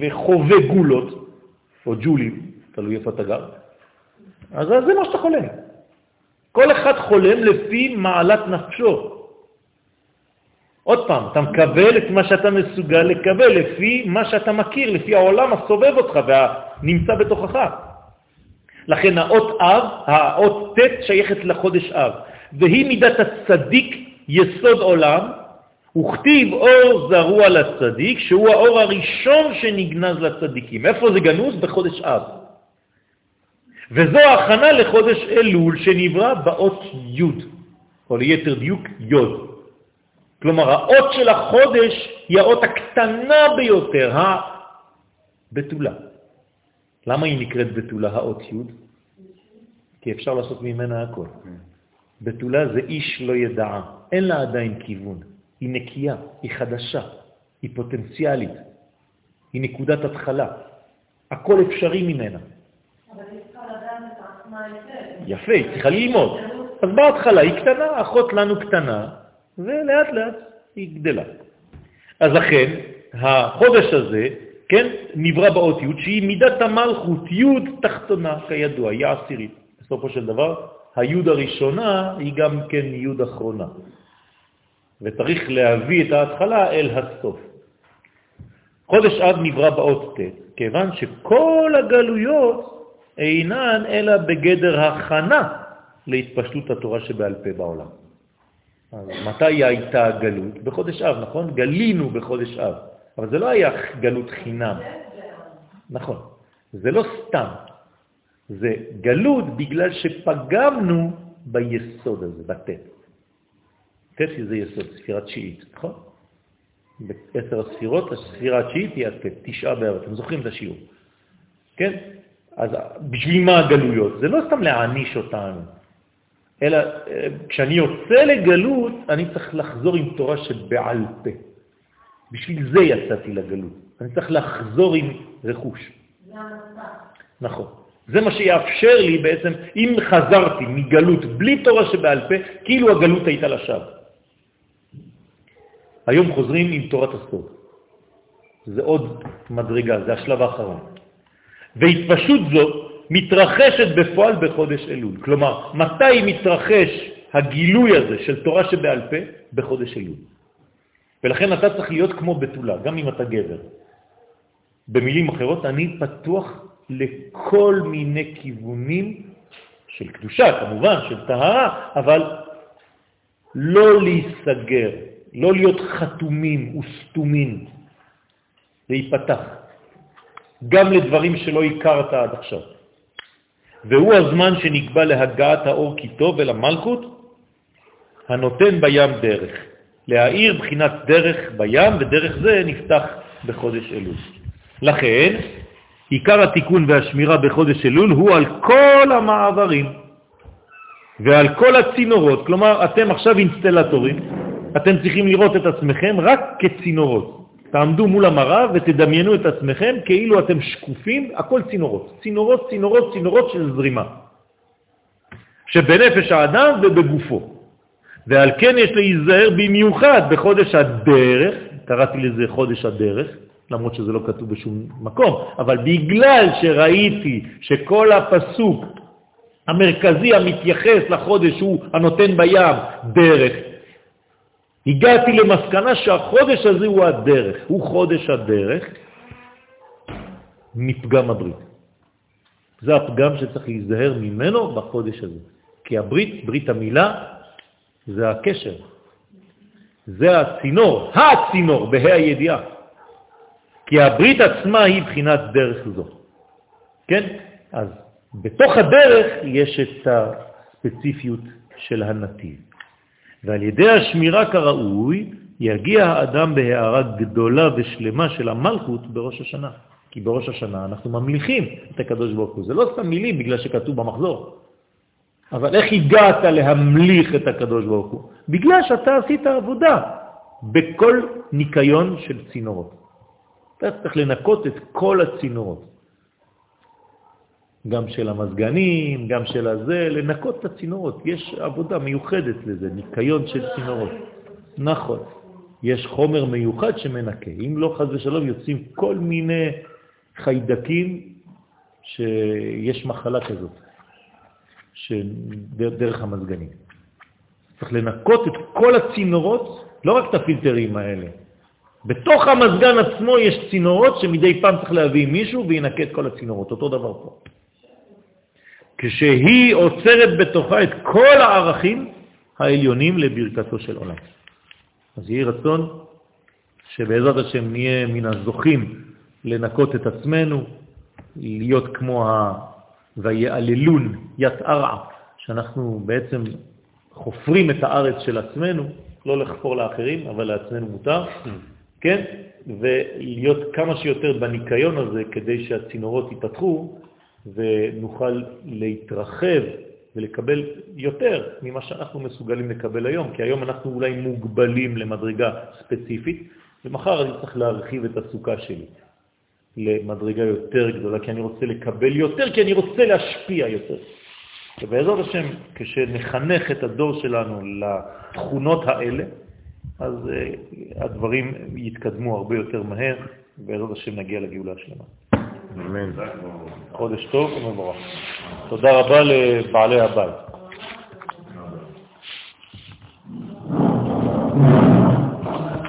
וחווה גולות, או ג'ולים, תלוי איפה אתה גר, אז זה מה שאתה חולם. כל אחד חולם לפי מעלת נפשו. עוד פעם, אתה מקבל את מה שאתה מסוגל לקבל לפי מה שאתה מכיר, לפי העולם הסובב אותך והנמצא בתוכך. לכן האות אב, האות ט' שייכת לחודש אב, והיא מידת הצדיק יסוד עולם, וכתיב אור זרוע לצדיק, שהוא האור הראשון שנגנז לצדיקים. איפה זה גנוז? בחודש אב. וזו ההכנה לחודש אלול שנברא באות י', או ליתר דיוק י'. כלומר, האות של החודש היא האות הקטנה ביותר, הבתולה. למה היא נקראת בתולה, האות י'? כי אפשר לעשות ממנה הכל. בתולה זה איש לא ידעה, אין לה עדיין כיוון. היא נקייה, היא חדשה, היא פוטנציאלית, היא נקודת התחלה. הכל אפשרי ממנה. אבל היא צריכה לדעת את עצמה היטב. יפה, היא צריכה ללמוד. אז בהתחלה היא קטנה, אחות לנו קטנה, ולאט לאט היא גדלה. אז לכן, החודש הזה, כן, נברא באות י' שהיא מידת המלכות, י' תחתונה, כידוע, היא עשירית. בסופו של דבר, הי' הראשונה היא גם כן י' אחרונה. וצריך להביא את ההתחלה אל הסוף. חודש אב נברא באות ט', כיוון שכל הגלויות אינן אלא בגדר הכנה להתפשטות התורה שבעל פה בעולם. אז מתי הייתה הגלות? בחודש אב, נכון? גלינו בחודש אב, אבל זה לא היה גלות חינם. נכון, זה לא סתם, זה גלות בגלל שפגמנו ביסוד הזה, בטט. ט' זה יסוד, ספירה תשיעית, נכון? בעשר הספירות, הספירה התשיעית היא הט', תשעה באב, אתם זוכרים את השיעור, כן? אז בשביל מה הגלויות? זה לא סתם להעניש אותנו, אלא אה, כשאני יוצא לגלות, אני צריך לחזור עם תורה שבעל פה. בשביל זה יצאתי לגלות. אני צריך לחזור עם רכוש. נכון. זה מה שיאפשר לי בעצם, אם חזרתי מגלות בלי תורה שבעל פה, כאילו הגלות הייתה לשווא. היום חוזרים עם תורת הסוד. זה עוד מדרגה, זה השלב האחרון. והתפשוט זו מתרחשת בפועל בחודש אלול. כלומר, מתי מתרחש הגילוי הזה של תורה שבעל פה? בחודש אלול. ולכן אתה צריך להיות כמו בתולה, גם אם אתה גבר. במילים אחרות, אני פתוח לכל מיני כיוונים של קדושה, כמובן, של טהרה, אבל לא להיסגר, לא להיות חתומים וסתומים, להיפתח, גם לדברים שלא הכרת עד עכשיו. והוא הזמן שנקבע להגעת האור כיתו ולמלכות, הנותן בים דרך. להאיר בחינת דרך בים, ודרך זה נפתח בחודש אלול. לכן, עיקר התיקון והשמירה בחודש אלול הוא על כל המעברים ועל כל הצינורות. כלומר, אתם עכשיו אינסטלטורים, אתם צריכים לראות את עצמכם רק כצינורות. תעמדו מול המראה ותדמיינו את עצמכם כאילו אתם שקופים, הכל צינורות. צינורות, צינורות, צינורות של זרימה. שבנפש האדם ובגופו. ועל כן יש להיזהר במיוחד בחודש הדרך, קראתי לזה חודש הדרך, למרות שזה לא כתוב בשום מקום, אבל בגלל שראיתי שכל הפסוק המרכזי המתייחס לחודש הוא הנותן בים דרך, הגעתי למסקנה שהחודש הזה הוא הדרך, הוא חודש הדרך מפגם הברית. זה הפגם שצריך להיזהר ממנו בחודש הזה. כי הברית, ברית המילה, זה הקשר. זה הצינור, הצינור, בה"א הידיעה. כי הברית עצמה היא בחינת דרך זו. כן? אז בתוך הדרך יש את הספציפיות של הנתיב. ועל ידי השמירה כראוי יגיע האדם בהערה גדולה ושלמה של המלכות בראש השנה. כי בראש השנה אנחנו ממליכים את הקדוש ברוך הוא. זה לא סתם מילים בגלל שכתוב במחזור. אבל איך הגעת להמליך את הקדוש ברוך הוא? בגלל שאתה עשית עבודה בכל ניקיון של צינורות. אתה צריך לנקות את כל הצינורות. גם של המזגנים, גם של הזה, לנקות את הצינורות. יש עבודה מיוחדת לזה, ניקיון של צינורות. נכון. יש חומר מיוחד שמנקה. אם לא, חז ושלום, יוצאים כל מיני חיידקים שיש מחלה כזאת. דרך המזגנים. צריך לנקות את כל הצינורות, לא רק את הפילטרים האלה. בתוך המזגן עצמו יש צינורות שמדי פעם צריך להביא מישהו וינקה את כל הצינורות, אותו דבר פה. כשהיא עוצרת בתוכה את כל הערכים העליונים לברכתו של עולם. אז יהי רצון שבעזרת השם נהיה מן הזוכים לנקות את עצמנו, להיות כמו ה... ויעללון יתערע, שאנחנו בעצם חופרים את הארץ של עצמנו, לא לחפור לאחרים, אבל לעצמנו מותר, כן? ולהיות כמה שיותר בניקיון הזה כדי שהצינורות ייפתחו ונוכל להתרחב ולקבל יותר ממה שאנחנו מסוגלים לקבל היום, כי היום אנחנו אולי מוגבלים למדרגה ספציפית, ומחר אני צריך להרחיב את הסוכה שלי למדרגה יותר גדולה, כי אני רוצה לקבל יותר, כי אני רוצה להשפיע יותר. ובעזרת השם, כשנחנך את הדור שלנו לתכונות האלה, אז uh, הדברים יתקדמו הרבה יותר מהר, ובעזרת השם נגיע לגאולה השלמה. אמן. חודש טוב ומבורך. תודה רבה לבעלי הבית.